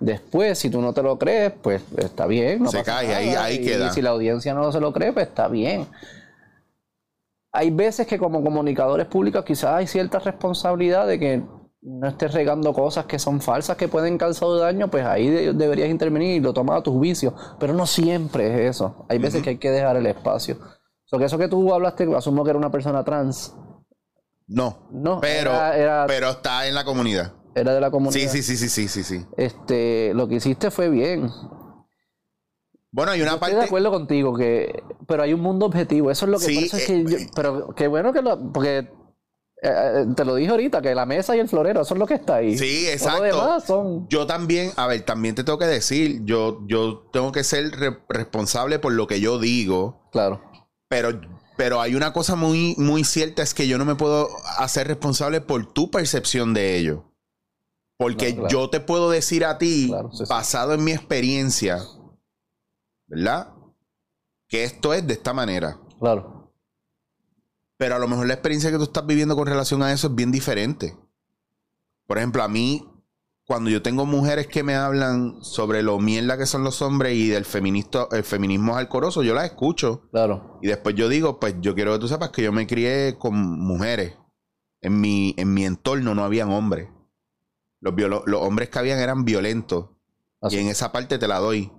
Después, si tú no te lo crees, pues está bien. No se cae, ahí, ahí queda. Y si la audiencia no se lo cree, pues está bien. Hay veces que como comunicadores públicos quizás hay cierta responsabilidad de que no estés regando cosas que son falsas que pueden causar daño, pues ahí deberías intervenir y lo tomas a tu juicio. Pero no siempre es eso. Hay veces que hay que dejar el espacio. So que eso que tú hablaste, asumo que era una persona trans. No. No. Pero, pero está en la comunidad. Era de la comunidad. Sí, sí, sí, sí, sí, sí, Este, lo que hiciste fue bien. Bueno, hay una parte. Estoy de acuerdo contigo que, pero hay un mundo objetivo. Eso es lo que. Sí, es que eh, pero qué bueno que lo, porque eh, eh, te lo dije ahorita, que la mesa y el florero, es lo que está ahí. Sí, exacto. son... Yo también, a ver, también te tengo que decir, yo, yo tengo que ser responsable por lo que yo digo. Claro. Pero, pero hay una cosa muy, muy cierta, es que yo no me puedo hacer responsable por tu percepción de ello. Porque yo te puedo decir a ti, basado en mi experiencia, ¿verdad? Que esto es de esta manera. Claro. Pero a lo mejor la experiencia que tú estás viviendo con relación a eso es bien diferente. Por ejemplo, a mí, cuando yo tengo mujeres que me hablan sobre lo mierda que son los hombres y del feminista, el feminismo alcoroso, yo las escucho. Claro. Y después yo digo, pues yo quiero que tú sepas que yo me crié con mujeres. En mi, en mi entorno no habían hombres. Los, los hombres que habían eran violentos. Y en esa parte te la doy.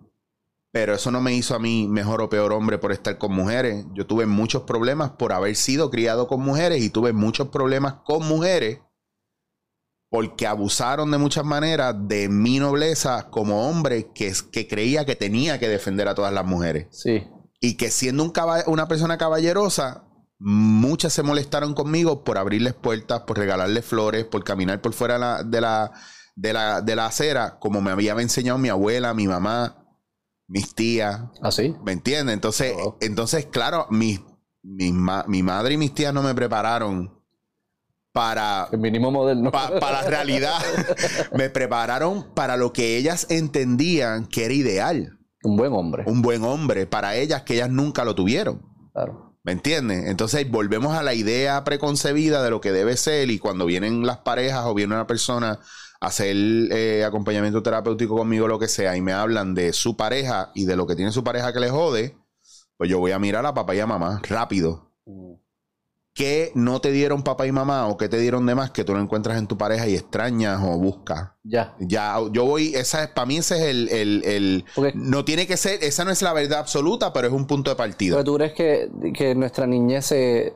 Pero eso no me hizo a mí mejor o peor hombre por estar con mujeres. Yo tuve muchos problemas por haber sido criado con mujeres y tuve muchos problemas con mujeres porque abusaron de muchas maneras de mi nobleza como hombre que, que creía que tenía que defender a todas las mujeres. Sí. Y que siendo un una persona caballerosa, muchas se molestaron conmigo por abrirles puertas, por regalarles flores, por caminar por fuera de la, de la, de la acera, como me había enseñado mi abuela, mi mamá mis tías. ¿Ah, ¿Me entiendes? Entonces, oh. entonces claro, mi, mi, madre y mis tías no me prepararon para... El mínimo moderno. para la realidad. me prepararon para lo que ellas entendían que era ideal. Un buen hombre. Un buen hombre. Para ellas que ellas nunca lo tuvieron. Claro. ¿Me entiendes? Entonces volvemos a la idea preconcebida de lo que debe ser y cuando vienen las parejas o viene una persona hacer eh, acompañamiento terapéutico conmigo, lo que sea, y me hablan de su pareja y de lo que tiene su pareja que le jode, pues yo voy a mirar a papá y a mamá rápido. ¿Qué no te dieron papá y mamá o qué te dieron de más que tú no encuentras en tu pareja y extrañas o buscas? Ya. Ya, yo voy, esa es, para mí ese es el, el, no tiene que ser, esa no es la verdad absoluta, pero es un punto de partida. Pero tú crees que, que nuestra niñez se,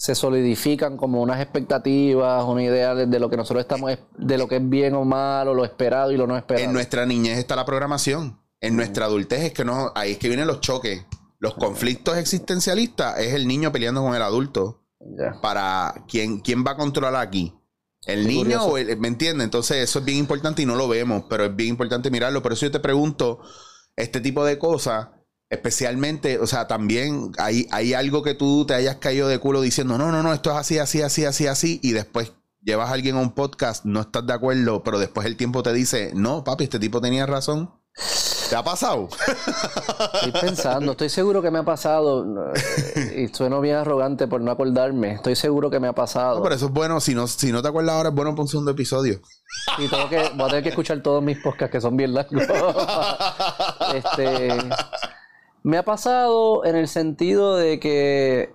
se solidifican como unas expectativas, una idea de, lo que nosotros estamos, de lo que es bien o malo, lo esperado y lo no esperado. En nuestra niñez está la programación. En nuestra adultez es que no, ahí es que vienen los choques. Los conflictos existencialistas es el niño peleando con el adulto. Para quién, quién va a controlar aquí. ¿El niño o el, ¿Me entiendes? Entonces eso es bien importante y no lo vemos, pero es bien importante mirarlo. Por eso yo te pregunto, este tipo de cosas Especialmente, o sea, también hay, hay algo que tú te hayas caído de culo diciendo, no, no, no, esto es así, así, así, así, así, y después llevas a alguien a un podcast, no estás de acuerdo, pero después el tiempo te dice, no, papi, este tipo tenía razón. ¿Te ha pasado? Estoy pensando, estoy seguro que me ha pasado. Y sueno bien arrogante por no acordarme. Estoy seguro que me ha pasado. No, pero eso es bueno. Si no, si no te acuerdas ahora, es bueno para un segundo episodio. Y tengo que, voy a tener que escuchar todos mis podcasts que son bien largos. este, me ha pasado en el sentido de que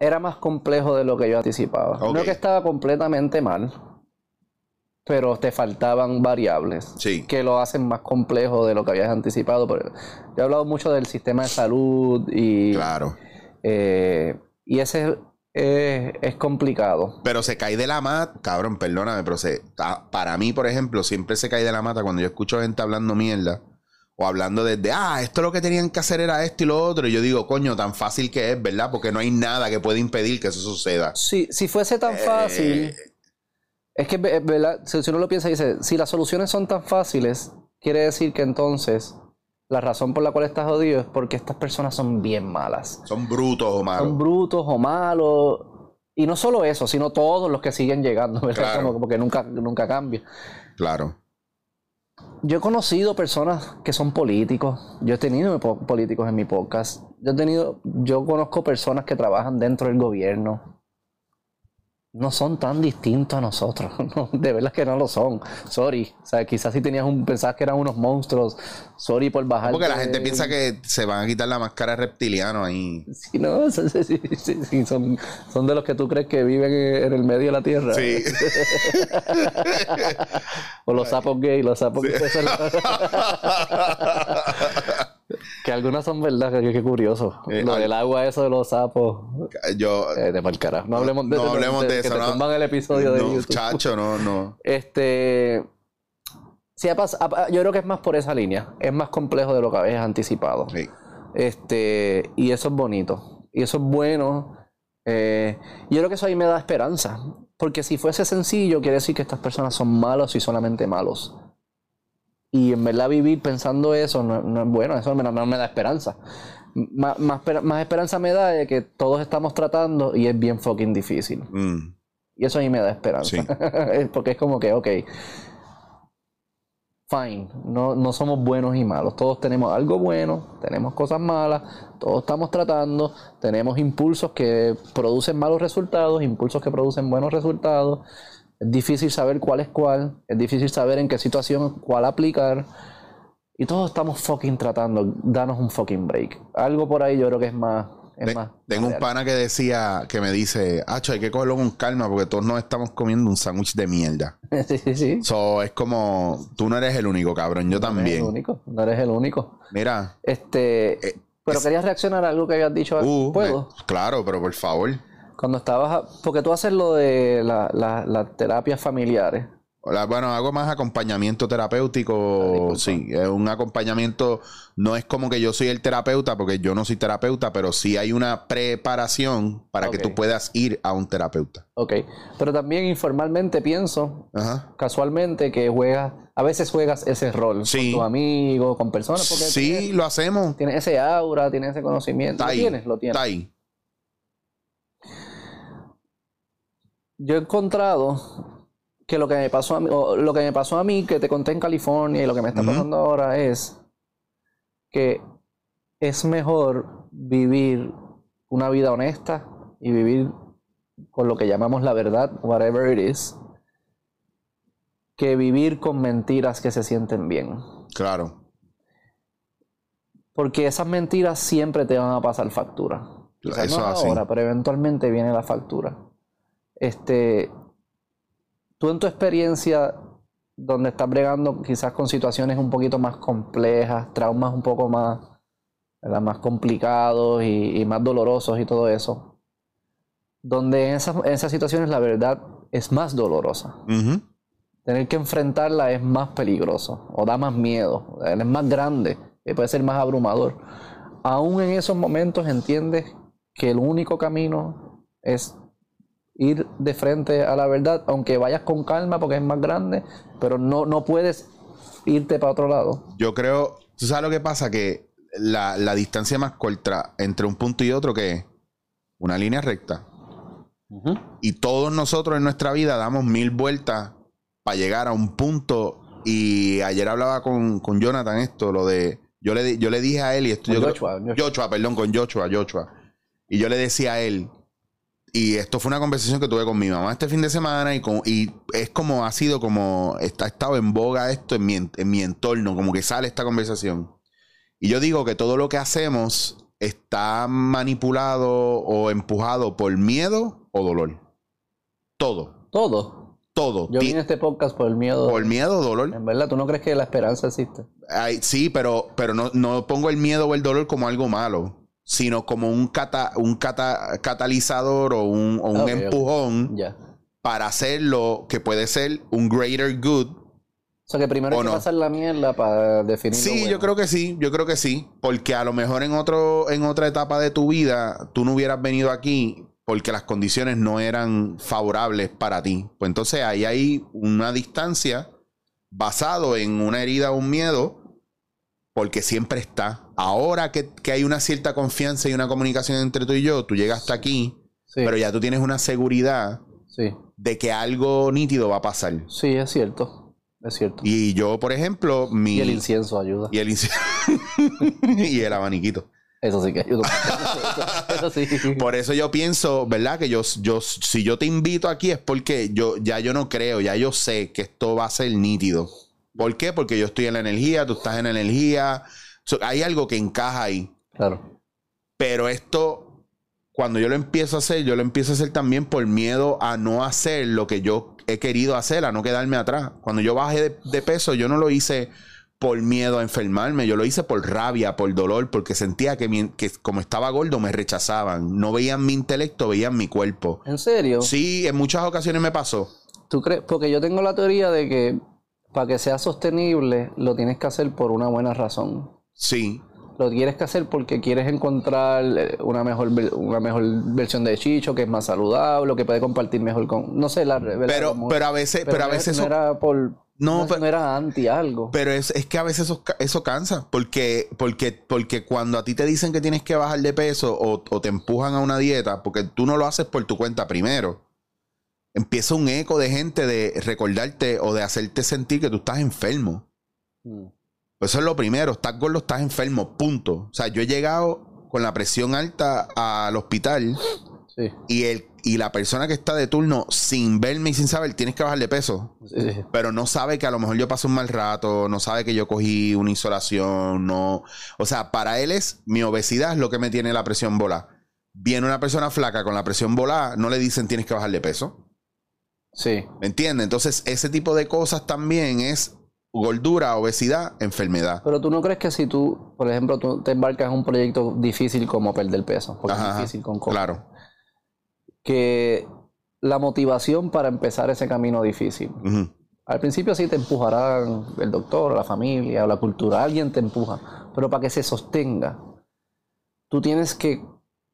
era más complejo de lo que yo anticipaba. No que estaba completamente mal pero te faltaban variables que lo hacen más complejo de lo que habías anticipado. Yo he hablado mucho del sistema de salud y. Claro. Eh, y ese es, complicado. Pero se cae de la mata, cabrón, perdóname, pero se, para mí, por ejemplo, siempre se cae de la mata cuando yo escucho gente hablando mierda o hablando desde, ah, esto lo que tenían que hacer era esto y lo otro. Y yo digo, coño, tan fácil que es, ¿verdad? Porque no hay nada que pueda impedir que eso suceda. Sí, si fuese tan fácil eh, es que, ¿verdad? Si, uno lo piensa y dice, si las soluciones son tan fáciles, quiere decir que entonces la razón por la cual estás jodido es porque estas personas son bien malas. Son brutos o malos. Son brutos o malos. Y no solo eso, sino todos los que siguen llegando, ¿verdad? Como, que nunca, nunca cambia. Claro. Yo he conocido personas que son políticos. Yo he tenido políticos en mi podcast. Yo he tenido, yo conozco personas que trabajan dentro del gobierno no son tan distintos a nosotros. de verdad que no lo son. Sorry. O sea, quizás si tenías un pensabas que eran unos monstruos. Sorry por bajar. Porque la gente piensa que se van a quitar la máscara reptiliano ahí. Sí, no, sí, sí, son, son de los que tú crees que viven en el medio de la tierra. Sí. o los sapos gay, los sapos gay. Que algunas son verdad, que, qué curioso. Eh, lo del agua, eso de los sapos. Yo. Eh, de mal carajo. No hablemos de, no hablemos de, eso. Que te tumban el episodio de YouTube. Chacho, no, no. Este. Sí, yo creo que es más por esa línea. Es más complejo de lo que habías anticipado. Sí. Este. Y eso es bonito. Y eso es bueno. Eh, yo creo que eso ahí me da esperanza. Porque si fuese sencillo, quiere decir que estas personas son malos y solamente malos. Y en verdad vivir pensando eso no, es bueno, eso no, me da esperanza. Más, más, esperanza me da de que todos estamos tratando y es bien fucking difícil. Mm. Y eso a mí me da esperanza. Porque es como que, ok, fine, no, no somos buenos y malos. Todos tenemos algo bueno, tenemos cosas malas, todos estamos tratando, tenemos impulsos que producen malos resultados, impulsos que producen buenos resultados. Es difícil saber cuál es cuál, es difícil saber en qué situación cuál aplicar. Y todos estamos fucking tratando, danos un fucking break. Algo por ahí yo creo que es más. tengo un pana que decía, que me dice, Acho, hay que cogerlo con calma porque todos nos estamos comiendo un sándwich de mierda. sí, sí, sí. So, es como, tú no eres el único, cabrón, yo también. No eres el único, no eres el único. Mira. Este. Eh, pero querías reaccionar a algo que habías dicho. Uh, ¿Puedo? claro, pero por favor. Cuando estabas. Porque tú haces lo de las la, terapias familiares. bueno, hago más acompañamiento terapéutico. Ah, sí, es un acompañamiento. No es como que yo soy el terapeuta, porque yo no soy terapeuta, pero sí hay una preparación para que tú puedas ir a un terapeuta. Ok. Pero también informalmente pienso, casualmente, que juegas. A veces juegas ese rol con tus amigos, con personas. Porque sí, lo hacemos. Tienes ese aura, tienes ese conocimiento. lo tienes, lo tienes. Está ahí. Yo he encontrado que lo que me pasó a mí, lo que me pasó a mí, que te conté en California y lo que me está pasando ahora es que es mejor vivir una vida honesta y vivir con lo que llamamos la verdad, whatever it is, que vivir con mentiras que se sienten bien. Claro. Porque esas mentiras siempre te van a pasar factura. Eso no ahora, pero eventualmente viene la factura. Este, tú en tu experiencia, donde estás bregando quizás con situaciones un poquito más complejas, traumas un poco más, más complicados y, más dolorosos y todo eso, donde en esas, situaciones la verdad es más dolorosa. Tener que enfrentarla es más peligroso o da más miedo, es más grande, y puede ser más abrumador. Aún en esos momentos entiendes que el único camino es ir de frente a la verdad, aunque vayas con calma porque es más grande, pero no, no puedes irte para otro lado. Yo creo, ¿tú sabes lo que pasa? Que la, distancia más corta entre un punto y otro que es una línea recta. Y todos nosotros en nuestra vida damos mil vueltas para llegar a un punto. Y ayer hablaba con, con Jonathan esto, lo de. Yo le, yo le dije a él, y esto. Con yo Joshua, creo- Joshua. Joshua, perdón, con Joshua, Joshua. Y yo le decía a él, y esto fue una conversación que tuve con mi mamá este fin de semana, y, con, y es como ha sido como. Está, ha estado en boga esto en mi, en- mi entorno, como que sale esta conversación. Y yo digo que todo lo que hacemos está manipulado o empujado por miedo o dolor. Todo, Todo. todo. Yo vine a este podcast por el miedo. por miedo o dolor. En verdad, ¿tú no crees que la esperanza existe? Ay, sí, pero, pero no, no pongo el miedo o el dolor como algo malo, sino como un, cata, un cata- catalizador o un, o un empujón Ya. para hacer lo que puede ser un greater good. O sea que primero ¿O hay que no? pasar la mierda para definir. Sí, bueno. yo creo que sí, yo creo que sí, porque a lo mejor en otro en otra etapa de tu vida tú no hubieras venido aquí porque las condiciones no eran favorables para ti. Pues entonces ahí hay una distancia basado en una herida o un miedo porque siempre está. Ahora que, que hay una cierta confianza y una comunicación entre tú y yo, tú llegas hasta aquí, Sí, pero ya tú tienes una seguridad sí. de que algo nítido va a pasar. Sí, es cierto. Es cierto. Y yo, por ejemplo, mi... Y el incienso ayuda. y el inci- y el abaniquito. Eso sí que ayuda. eso, eso sí. Por eso yo pienso, ¿verdad? Que yo, yo, si yo te invito aquí es porque yo ya yo no creo, ya yo sé que esto va a ser nítido. ¿Por qué? Porque yo estoy en la energía, tú estás en la energía. So, hay algo que encaja ahí. Claro. Pero esto, cuando yo lo empiezo a hacer, yo lo empiezo a hacer también por miedo a no hacer lo que yo he querido hacer, a no quedarme atrás. Cuando yo bajé de, de peso, yo no lo hice por miedo a enfermarme, yo lo hice por rabia, por dolor, porque sentía que, mi- que como estaba gordo me rechazaban. No veían mi intelecto, veían mi cuerpo. ¿En serio? Sí, en muchas ocasiones me pasó. ¿Tú crees? Porque yo tengo la teoría de que para que sea sostenible lo tienes que hacer por una buena razón. Sí. Lo tienes que hacer porque quieres encontrar eh, una mejor, una mejor versión de Chicho que es más saludable, que puede compartir mejor con... No sé, la... Pero, pero a veces, pero, a veces no eso- era por... No, No, pero- no era anti algo. Pero es, es que a veces eso, eso cansa, porque, porque, porque cuando a ti te dicen que tienes que bajar de peso o, o te empujan a una dieta, porque tú no lo haces por tu cuenta primero, empieza un eco de gente de recordarte o de hacerte sentir que tú estás enfermo. Mm. Eso es lo primero, estás gordo, estás enfermo, punto. O sea, yo he llegado con la presión alta al hospital Sí. y, el, y la persona que está de turno, sin verme y sin saber, tienes que bajar de peso Sí, pero no sabe que a lo mejor yo pasé un mal rato, no sabe que yo cogí una insolación, no. O sea, para él es mi obesidad es lo que me tiene la presión volada. Viene una persona flaca con la presión volada, no le dicen tienes que bajar de peso. Sí. ¿Me entiendes? Entonces, ese tipo de cosas también es gordura, obesidad, enfermedad. Pero tú no crees que si tú, por ejemplo, tú te embarcas en un proyecto difícil como perder peso, porque Ajá, es difícil con cosas, Claro. que la motivación para empezar ese camino difícil, al principio sí te empujará el doctor, la familia, o la cultura, alguien te empuja, pero para que se sostenga, tú tienes que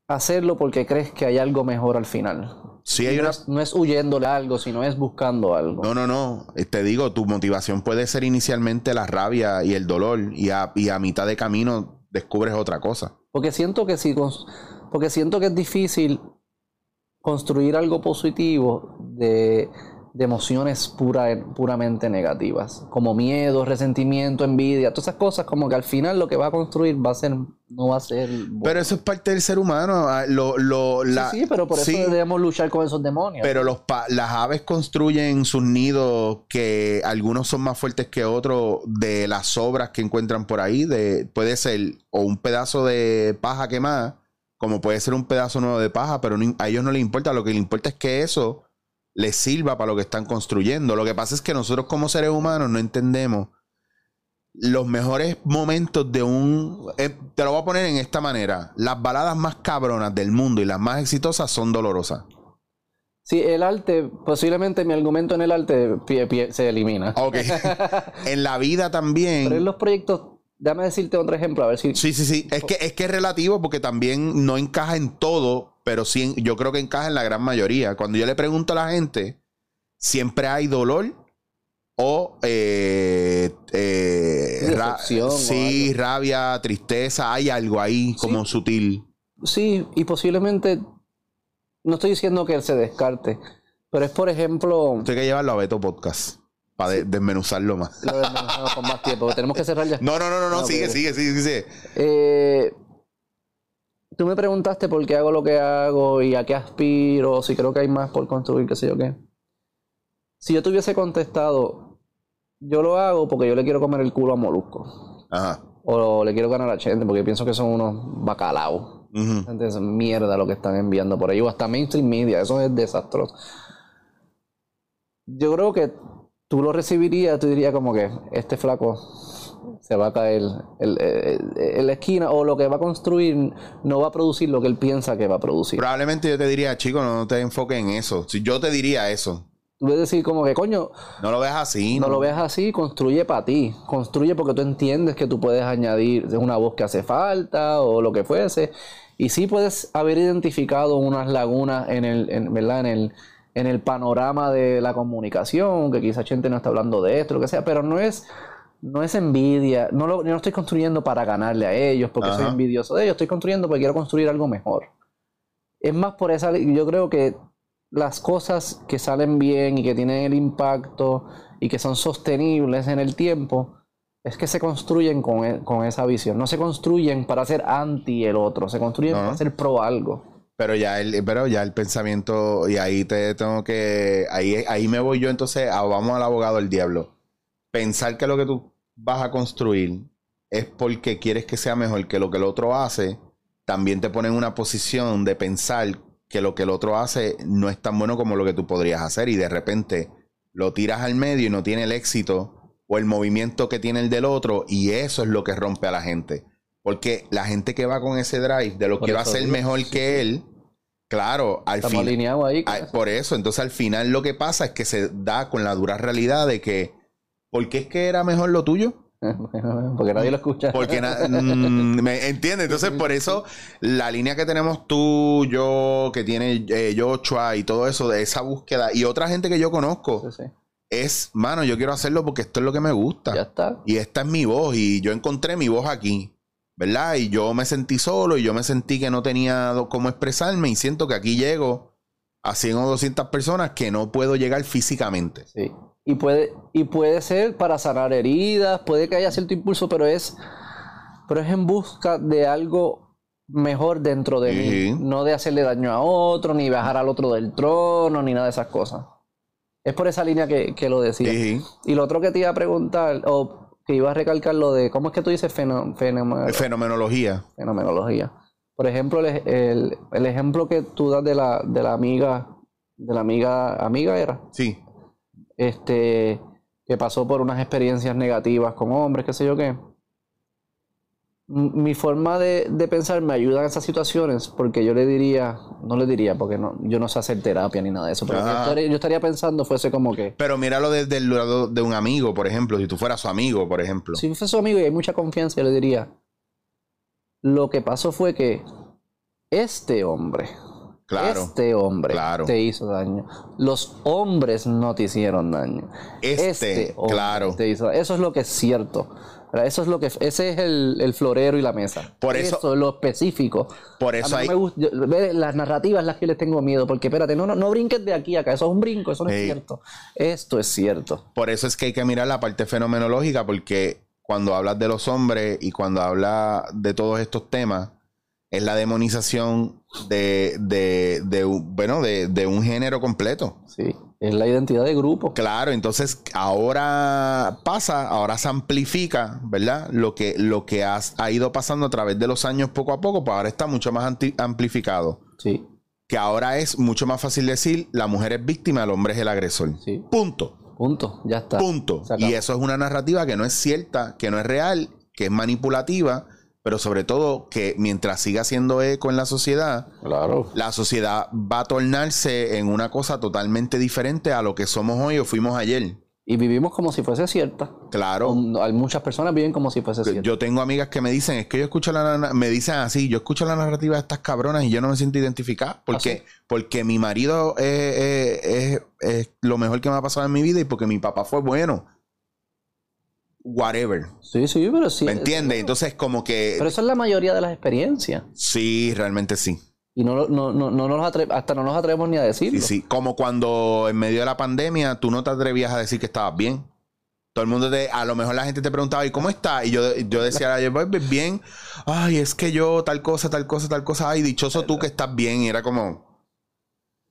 hacerlo porque crees que hay algo mejor al final. Sí, hay no, una. es, no es huyéndole a algo, sino es buscando algo. No, no, no. Te digo, tu motivación puede ser inicialmente la rabia y el dolor, y a, y a mitad de camino descubres otra cosa. Porque siento que si porque siento que es difícil construir algo positivo de, de emociones pura, puramente negativas, como miedo, resentimiento, envidia, todas esas cosas como que al final lo que va a construir va a ser no va a ser bueno. Pero eso es parte del ser humano. ah, Lo, lo, la- sí, sí, pero por eso sí, debemos luchar con esos demonios. Pero los pa- las aves construyen sus nidos que algunos son más fuertes que otros de las sobras que encuentran por ahí. De, puede ser o un pedazo de paja quemada, como puede ser un pedazo nuevo de paja, pero no- a ellos no les importa. Lo que les importa es que eso les sirva para lo que están construyendo. Lo que pasa es que nosotros como seres humanos no entendemos los mejores momentos de un... eh, te lo voy a poner en esta manera. Las baladas más cabronas del mundo y las más exitosas son dolorosas. Sí, el arte, posiblemente mi argumento en el arte pie- pie- se elimina. Ok. en la vida también. Pero en los proyectos, déjame decirte otro ejemplo, a ver si... Sí, sí, sí. Es que, es que es relativo porque también no encaja en todo, pero sí yo creo que encaja en la gran mayoría. Cuando yo le pregunto a la gente, siempre hay dolor o eh, eh, ra- Decepción o sí, rabia, tristeza, hay algo ahí como sutil. Sí, y posiblemente no estoy diciendo que él se descarte, pero es por ejemplo. Hay que llevarlo a Beto Podcast. Para desmenuzarlo más. Lo desmenuzamos con más tiempo, tenemos que cerrar ya. No, no, no, no, no, sigue, ok. sigue, sigue, sigue. Eh, tú me preguntaste por qué hago lo que hago y a qué aspiro, si creo que hay más por construir, qué sé yo qué. Si yo te hubiese contestado, yo lo hago porque yo le quiero comer el culo a Molusco. Ajá. O le quiero ganar a Chente porque pienso que son unos bacalaos. Ujú. Entonces, mierda lo que están enviando por ahí. O hasta mainstream media. Eso es desastroso. Yo creo que tú lo recibirías, tú dirías como que este flaco se va a caer el- el- en la esquina o lo que va a construir no va a producir lo que él piensa que va a producir. Probablemente yo te diría, chico, no te enfoques en eso. Si yo te diría eso. Tú debes decir como que, coño, No lo veas así. no lo veas así, construye para ti. Construye porque tú entiendes que tú puedes añadir una voz que hace falta o lo que fuese. Y sí puedes haber identificado unas lagunas en el, en, ¿verdad? En el, en el panorama de la comunicación, que quizás gente no está hablando de esto, lo que sea, pero no es, no es envidia. No lo, no estoy construyendo para ganarle a ellos porque soy Ajá. envidioso de ellos, estoy construyendo porque quiero construir algo mejor. Es más por esa, yo creo que las cosas que salen bien y que tienen el impacto y que son sostenibles en el tiempo, es que se construyen con, e- con esa visión. No se construyen para ser anti el otro, se construyen No. para ser pro algo. Pero ya el, pero ya el pensamiento, y ahí te tengo que, ahí, ahí me voy yo entonces, a- vamos al abogado del diablo. Pensar que lo que tú vas a construir es porque quieres que sea mejor que lo que el otro hace, también te pone en una posición de pensar que lo que el otro hace no es tan bueno como lo que tú podrías hacer y de repente lo tiras al medio y no tiene el éxito o el movimiento que tiene el del otro y eso es lo que rompe a la gente. Porque la gente que va con ese drive de lo Por quiero eso hacer mejor sí, que él, claro, al Estamos final... alineados ahí. Ah, eso. Por eso, entonces al final lo que pasa es que se da con la dura realidad de que, ¿por qué es que era mejor lo tuyo? porque nadie lo escucha. Porque mm, me entiendes, entonces por eso la línea que tenemos tú, yo, que tiene eh, Joshua y todo eso, de esa búsqueda, y otra gente que yo conozco, Sí, sí. es, mano, yo quiero hacerlo porque esto es lo que me gusta. Ya está. Y esta es mi voz y yo encontré mi voz aquí, ¿verdad? Y yo me sentí solo y yo me sentí que no tenía cómo expresarme y siento que aquí llego a 100 o 200 personas que no puedo llegar físicamente. Sí. Y puede, y puede ser para sanar heridas, puede que haya cierto impulso, pero es, pero es en busca de algo mejor dentro de Sí. mí. No de hacerle daño a otro, ni bajar al otro del trono, ni nada de esas cosas. Es por esa línea que, que lo decía. Sí. Y lo otro que te iba a preguntar, o que iba a recalcar lo de, ¿cómo es que tú dices fenoma- Fenomenología. fenomenología? Por ejemplo, el, el- el ejemplo que tú das de la, de la amiga, de la amiga, amiga era, Sí. este, que pasó por unas experiencias negativas con hombres, qué sé yo qué. Mi forma de, de pensar me ayuda en esas situaciones porque yo le diría, no le diría porque no, yo no sé hacer terapia ni nada de eso, pero yo estaría, yo estaría pensando fuese como que, Pero míralo desde el lado de un amigo, por ejemplo. Si tú fueras su amigo, por ejemplo. si fuese su amigo y hay mucha confianza, yo le diría, lo que pasó fue que este hombre, Claro. este hombre Claro. te hizo daño. Los hombres no te hicieron daño. Este, hombre claro. te hizo- Eso es lo que es cierto. Eso es lo que ese es el, el florero y la mesa. Por eso- es lo específico. Por eso hay. no me gusta- yo- ve, las narrativas las que les tengo miedo, porque espérate, no, no, no brinques de aquí a acá, eso es un brinco, eso no es cierto. Esto es cierto. Por eso es que hay que mirar la parte fenomenológica, porque cuando hablas de los hombres y cuando hablas de todos estos temas, es la demonización de, de, de un- bueno, de, de un género completo. Sí. Es la identidad de grupo. Claro, entonces ahora pasa, ahora se amplifica, ¿verdad? Lo que, lo que has- ha ido pasando a través de los años poco a poco, pues ahora está mucho más anti- amplificado. Sí, Que ahora es mucho más fácil decir, la mujer es víctima, el hombre es el agresor. sí. Punto. Punto. Ya está. Punto. Y eso es una narrativa que no es cierta, que no es real, que es manipulativa, pero sobre todo que mientras siga siendo eco en la sociedad, Claro. la sociedad va a tornarse en una cosa totalmente diferente a lo que somos hoy o fuimos ayer. Y vivimos como si fuese cierta. Claro. O- Hay muchas personas viven como si fuese cierta. Yo tengo amigas que me dicen, es que yo escucho la me dicen así, yo escucho la narrativa de estas cabronas y yo no me siento identificada porque, porque mi marido es, es- es- es lo mejor que me ha pasado en mi vida y porque mi papá fue bueno. Whatever. Sí, sí, pero sí. ¿Me entiendes? Entonces como que Pero eso es la mayoría de las experiencias. sí, realmente sí. Y no, no, no, no nos atre- hasta no nos atrevemos ni a decirlo. Sí, sí. Como cuando en medio de la pandemia tú no te atrevías a decir que estabas bien. Todo el mundo te, a lo mejor la gente te preguntaba, ¿y cómo está? Y yo, yo decía, "Ay, pues, bien. Ay, es que yo tal cosa, tal cosa, tal cosa. Ay, dichoso tú que estás bien. Y era como,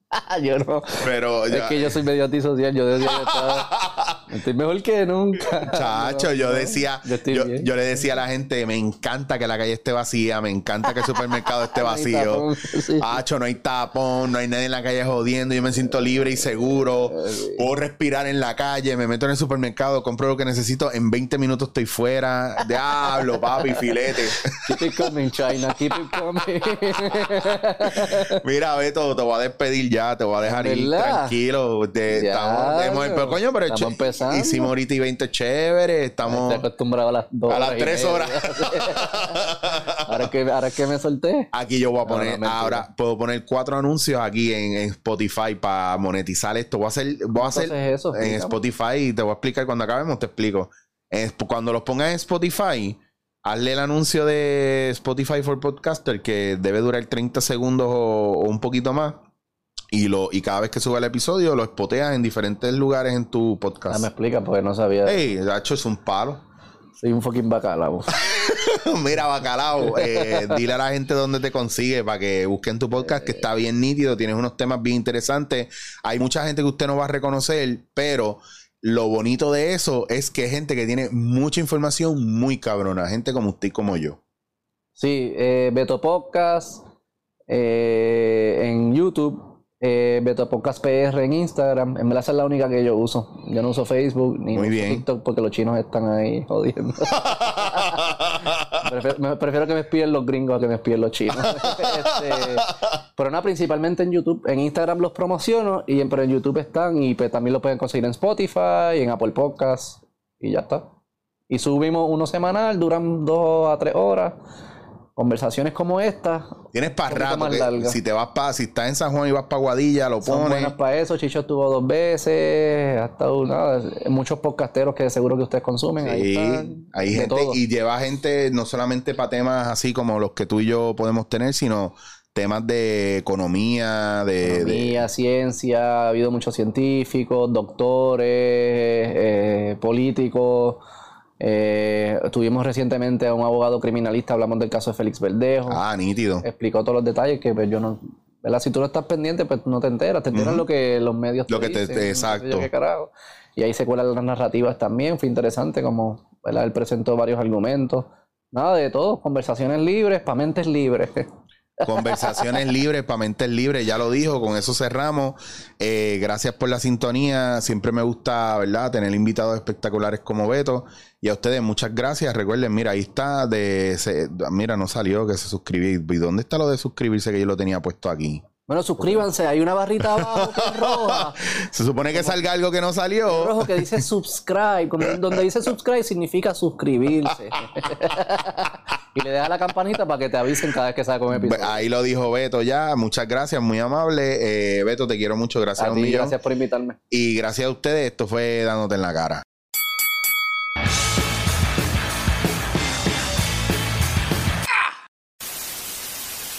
yo no. pero Es ya- que yo soy medio antisocial. Yo decía que estaba- estoy mejor que nunca. Chacho, yo decía, yo le decía a la gente, me encanta que la calle esté vacía, me encanta que el supermercado esté vacío. sí. Hacho, no hay tapón, no hay nadie en la calle jodiendo, yo me siento libre y seguro, puedo respirar en la calle, me meto en el supermercado, compro lo que necesito, en 20 minutos estoy fuera. Diablo, papi, filete. Keep it coming, China. Keep it coming. Mira, Beto, te voy a despedir ya, te voy a dejar ir tranquilo. Te- Ya, estamos, hemos- pero coño, pero estamos empezando. hicimos ahorita y 20 chévere, estamos Estoy acostumbrado a las dos a las horas y 3 media. horas. ahora, que, ahora que me solté. Aquí yo voy a poner, no, ahora puedo poner cuatro anuncios aquí en, en Spotify para monetizar esto. Voy a hacer, voy a hacer eso, en. Spotify y te voy a explicar cuando acabemos, te explico. Cuando los pongas en Spotify, hazle el anuncio de Spotify for Podcaster que debe durar 30 segundos o, o un poquito más. Y, lo, y cada vez que suba el episodio lo spoteas en diferentes lugares en tu Ah, podcast. me explica porque no sabía. Ey, Nacho, es un palo. Soy un fucking bacalao. Mira, Bacalao, eh, dile a la gente dónde te consigue para que busquen tu podcast, que está bien nítido, tienes unos temas bien interesantes. Hay mucha gente que usted no va a reconocer, pero lo bonito de eso es que es gente que tiene mucha información muy cabrona, gente como usted y como yo. Sí, eh, Beto Podcast eh, en YouTube, eh, Beto Podcast PR en Instagram. En verdad esa es la única que yo uso. Yo no uso Facebook ni Muy uso bien. TikTok porque los chinos están ahí jodiendo. prefiero, me- prefiero que me espíen los gringos a que me espíen los chinos. Este, pero nada, principalmente en YouTube. En Instagram los promociono, y en, pero en YouTube están y pues, también lo pueden conseguir en Spotify, en Apple Podcasts y ya está. Y subimos uno semanal, duran dos a tres horas. Conversaciones como esta Tienes para rato. más que si te vas para, si estás en San Juan y vas para Guadilla, lo son pones. buenas para eso. Chicho estuvo dos veces, ha estado nada, muchos podcasteros que seguro que ustedes consumen. ahí están, hay gente todo. y lleva gente no solamente para temas así como los que tú y yo podemos tener, sino temas de economía, de, de- Economía, ciencia, ha habido muchos científicos, doctores, eh, políticos. Eh, tuvimos recientemente a un abogado criminalista, hablamos del caso de Félix Verdejo. ah, nítido. Explicó todos los detalles que pues, yo no. ¿verdad? Si tú no estás pendiente, pues no te enteras. Te enteras lo que los medios Lo que te- dicen, sé yo exacto. Y ahí se cuelan las narrativas también. Fue interesante como ¿verdad? él presentó varios argumentos. Nada de todo. Conversaciones libres, para mentes libres. Conversaciones libres para mentes libres, ya lo dijo, con eso cerramos. Eh, gracias por la sintonía. Siempre me gusta, ¿verdad? Tener invitados espectaculares como Beto. Y a ustedes, muchas gracias. Recuerden, mira, ahí está de se- mira, no salió que se suscribí. ¿Y dónde está lo de suscribirse que yo lo tenía puesto aquí? Bueno, suscríbanse. Hay una barrita abajo que es roja. Se supone que salga algo que no salió. rojo que dice subscribe. Donde dice subscribe significa suscribirse. y le deja la campanita para que te avisen cada vez que salga un episodio. Ahí lo dijo Beto ya. Muchas gracias, muy amable. Eh, Beto, te quiero mucho. Gracias A a un ti, millón. gracias por invitarme. Y gracias a ustedes, esto fue dándote en la cara.